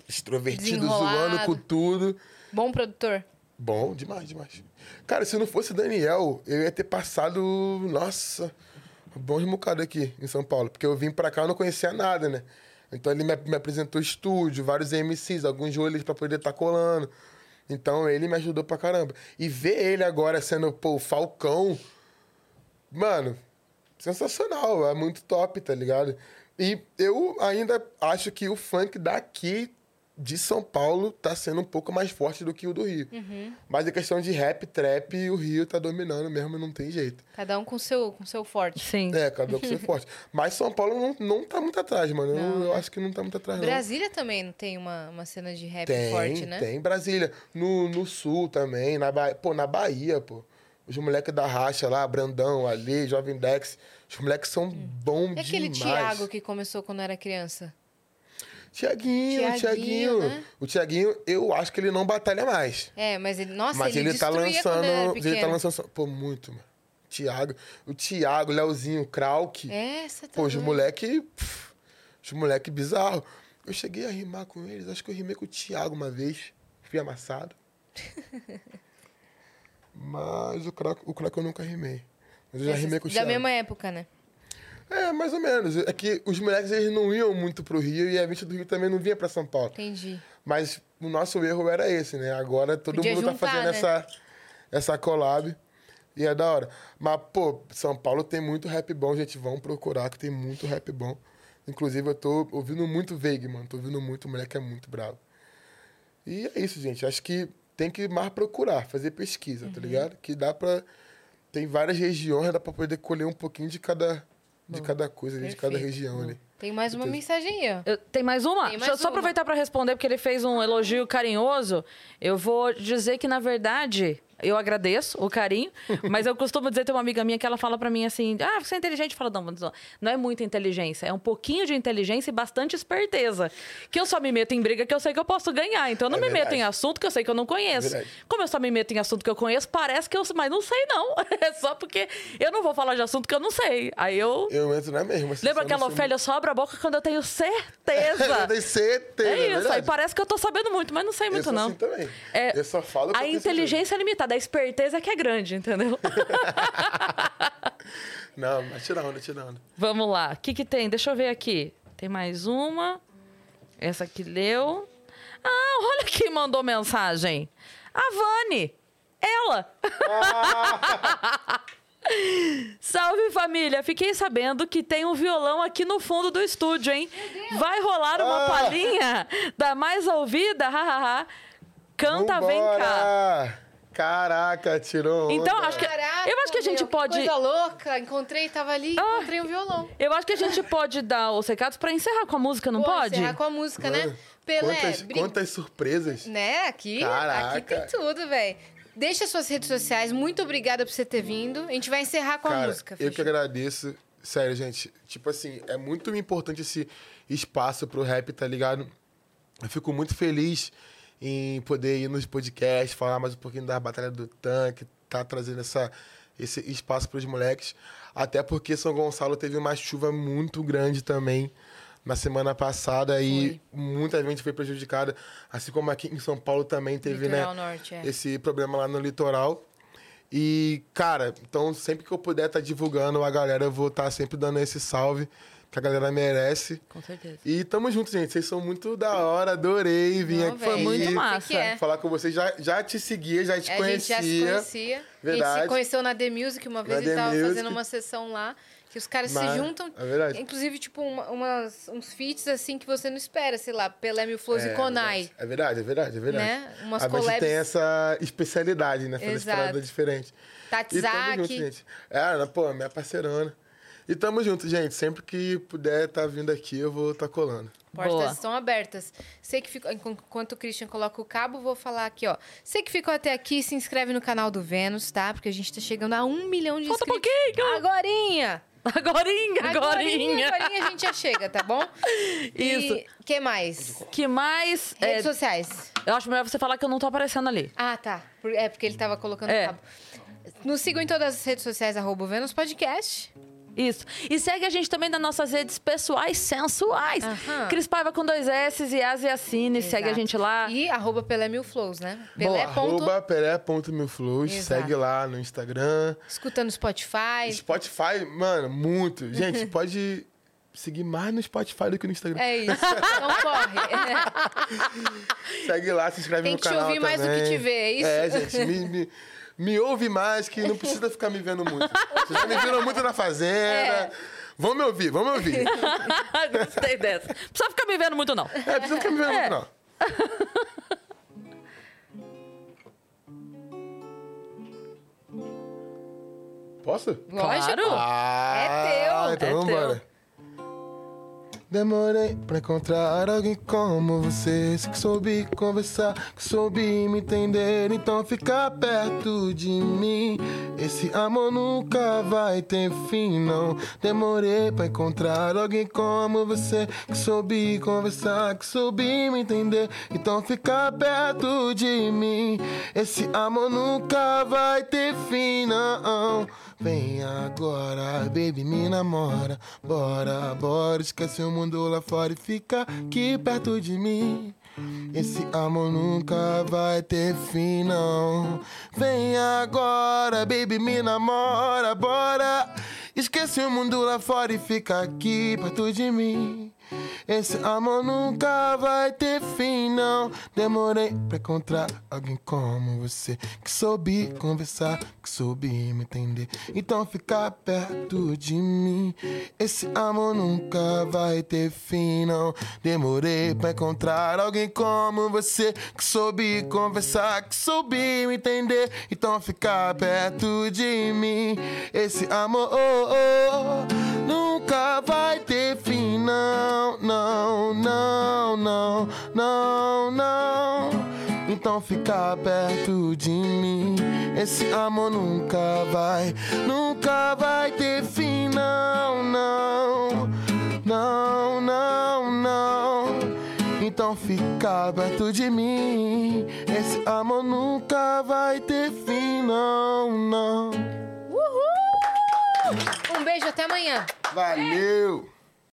extrovertido, zoando com tudo. Bom produtor. Bom, demais, demais. Cara, se não fosse Daniel, eu ia ter passado, nossa, bons bocados aqui em São Paulo. Porque eu vim pra cá e não conhecia nada, né? Então ele me, me apresentou estúdio, vários MCs, alguns olhos pra poder estar colando. Então ele me ajudou pra caramba. E ver ele agora sendo, pô, o Falcão, mano, sensacional, é muito top, tá ligado? E eu ainda acho que o funk daqui de São Paulo tá sendo um pouco mais forte do que o do Rio. Mas a questão de rap, trap, o Rio tá dominando mesmo, não tem jeito. Cada um com seu, com seu forte. Sim. É, cada um com seu forte. Mas São Paulo não, não tá muito atrás, mano. Eu- Não, eu, né? acho que não tá muito atrás, não. Brasília também não tem uma, uma cena de rap Tem, forte, né? tem. Brasília. No, no sul também, na Bahia. Pô, na Bahia, pô. Os moleques da racha lá, Brandão, Ali, Jovem Dex. Os moleques são bons E aquele demais. Thiago que começou quando era criança? Tiaguinho, o Tiaguinho, né? O Tiaguinho, eu acho que ele não batalha mais. É, mas ele, nossa, mas ele, ele, tá lançando. Ele tá lançando. Pô, muito, mano. Tiago. O Tiago, Leozinho, Krauk. É, você tá Pô, os moleque. pff, Os moleque bizarro. Eu cheguei a rimar com eles. Acho que eu rimei com o Thiago uma vez. Fui amassado. Mas o Krauk, o Krauk eu nunca rimei. Mas eu já rimei com o Da Thiago. mesma época, né? É, mais ou menos. É que os moleques eles não iam muito pro Rio e a gente do Rio também não vinha pra São Paulo. Entendi. Mas o nosso erro era esse, né? Agora todo Podia mundo juntar, tá fazendo né? essa, essa collab. E é da hora. Mas, pô, São Paulo tem muito rap bom, gente. Vão procurar que tem muito rap bom. Inclusive, eu tô ouvindo muito Veig, mano. Tô ouvindo muito, o moleque é muito bravo. E é isso, gente. Acho que tem que mais procurar, fazer pesquisa, Uhum. tá ligado? Que dá pra. Tem várias regiões, dá pra poder colher um pouquinho de cada, de cada coisa, ali, de cada região ali. Tem mais uma mensagem aí. Eu- tem mais uma? Tem mais Deixa eu só uma. aproveitar para responder, porque ele fez um elogio carinhoso. Eu vou dizer que, na verdade, eu agradeço o carinho, mas eu costumo dizer, tem uma amiga minha que ela fala para mim assim: ah, você é inteligente? Fala, não, mas não, não é muita inteligência, é um pouquinho de inteligência e bastante esperteza. Que eu só me meto em briga que eu sei que eu posso ganhar. Então eu não É me meto verdade. em assunto que eu sei que eu não conheço. Verdade. Como eu só me meto em assunto que eu conheço, parece que eu. Mas não sei, não. É só porque eu não vou falar de assunto que eu não sei. Aí eu. Eu entro na mesma. assim, Lembra aquela Ofélia só abre a boca quando eu tenho certeza? eu tenho certeza. É isso, aí verdade. parece que eu tô sabendo muito, mas não sei Eu muito, sou não. assim também. É, eu só falo A eu inteligência é limitada, a esperteza é que é grande, entendeu? Não, mas tira onda, tira onda. Vamos lá. O que, que tem? Deixa eu ver aqui. Tem mais uma. Essa aqui leu. Ah, olha quem mandou mensagem. A Vani. Ela. Salve família! Fiquei sabendo que tem um violão aqui no fundo do estúdio, hein? Vai rolar uma Ah. palhinha da mais ouvida? Hahaha. Canta, vem cá. Caraca, tirou onda. Então, acho que- Caraca, eu acho que a gente meu, pode- Coisa louca. Encontrei, tava ali, Ah. encontrei um violão. Eu acho que a gente pode dar os recados pra encerrar com a música, não Pô, pode? encerrar com a música, né? Mano, Pelé, quantas, brin- quantas surpresas. Né? Aqui, Caraca. aqui tem tudo, velho. Deixa suas redes sociais. Muito obrigada por você ter vindo. A gente vai encerrar com a Cara, música. eu que fechou? agradeço. Sério, gente. Tipo assim, é muito importante esse espaço pro rap, tá ligado? Eu fico muito feliz em poder ir nos podcasts, falar mais um pouquinho da Batalha do Tanque, tá trazendo essa, esse espaço pros moleques. Até porque São Gonçalo teve uma chuva muito grande também na semana passada e muita gente foi prejudicada. Assim como aqui em São Paulo também teve, né? Norte, é. esse problema lá no litoral. E, cara, então sempre que eu puder estar divulgando a galera, eu vou estar sempre dando esse salve que a galera merece. Com certeza. E tamo junto, gente. Vocês são muito da hora, adorei vir Não, aqui. Foi muito massa. é. Falar com vocês, já, já te seguia, já te A conhecia. gente já se conhecia. A gente Verdade. se conheceu na The Music uma vez. Na ele The tava Music. fazendo uma sessão lá. Que os caras Mas- se juntam. é verdade. Inclusive, tipo, uma- umas, uns feats assim que você não espera. Sei lá, Pelé Mil Flores e Konai. É verdade, é verdade, é verdade. Né? Umas a gente collabs. tem essa especialidade, né? Fazer Exato. diferente. Tati E tamo junto, Zaki. gente. É, pô, minha parceirona. E tamo junto, gente. Sempre que puder estar vindo aqui, eu vou estar colando. Portas Boa. estão abertas. Sei que ficou. Enquanto o Christian coloca o cabo, vou falar aqui, ó. Você que ficou até aqui, se inscreve no canal do Vênus, tá? Porque a gente tá chegando a um milhão de Falta um inscritos. pouquinho. Agorinha! Agorinha, agorinha. Agorinha a gente já chega, tá bom? Isso. E que mais? Que mais? é, Redes sociais. eu acho melhor você falar que eu não tô aparecendo ali. Ah, tá. É porque ele tava colocando É. o cabo. Nos sigam em todas as redes sociais, arroba Vênus Podcast. Isso. E segue a gente também nas nossas redes pessoais sensuais. Aham. Cris Paiva com dois S e Asiacine. Segue a gente lá. E arroba Pelé Mil Flows, né? Boa. Pelé ponto... Arroba pelé.milflows. Exato. Segue lá no Instagram. Escuta no Spotify. Spotify, mano, muito. Gente, pode seguir mais no Spotify do que no Instagram. É isso. Não corre. Segue lá, se inscreve Tem no que te canal ouvir mais do que também. te ver, é isso? É, gente, me, me, me ouve mais, que não precisa ficar me vendo muito. Vocês já me viram muito na Fazenda. É. Vão me ouvir, vão me ouvir. Gostei dessa. Não precisa ficar me vendo muito, não. É, precisa ficar me vendo É. muito, não. Posso? Lógico. Claro. Ah, É teu. Então É vambora. Demorei pra encontrar alguém como você. Que soube conversar, que soube me entender. Então fica perto de mim. Esse amor nunca vai ter fim, não. Demorei pra encontrar alguém como você. Que soube conversar, que soube me entender. Então fica perto de mim. Esse amor nunca vai ter fim, não Vem agora, baby, me namora. Bora, bora, esquece o mundo lá fora e fica aqui perto de mim. Esse amor nunca vai ter fim, não. Vem agora, baby, me namora, bora. Esquece o mundo lá fora e fica aqui perto de mim. Esse amor nunca vai ter fim, não. Demorei pra encontrar alguém como você que soube conversar, que soube me entender. Então fica perto de mim. Esse amor nunca vai ter fim, não. Demorei pra encontrar alguém como você que soube conversar, que soube me entender. Então fica perto de mim. Esse amor oh, oh, nunca vai ter fim, não não, não, não, não, não. Então fica perto de mim. Esse amor nunca vai, nunca vai ter fim, não, não, não, não, não. Então fica perto de mim. Esse amor nunca vai ter fim, não, não. Uhul! Um beijo, até amanhã. Valeu!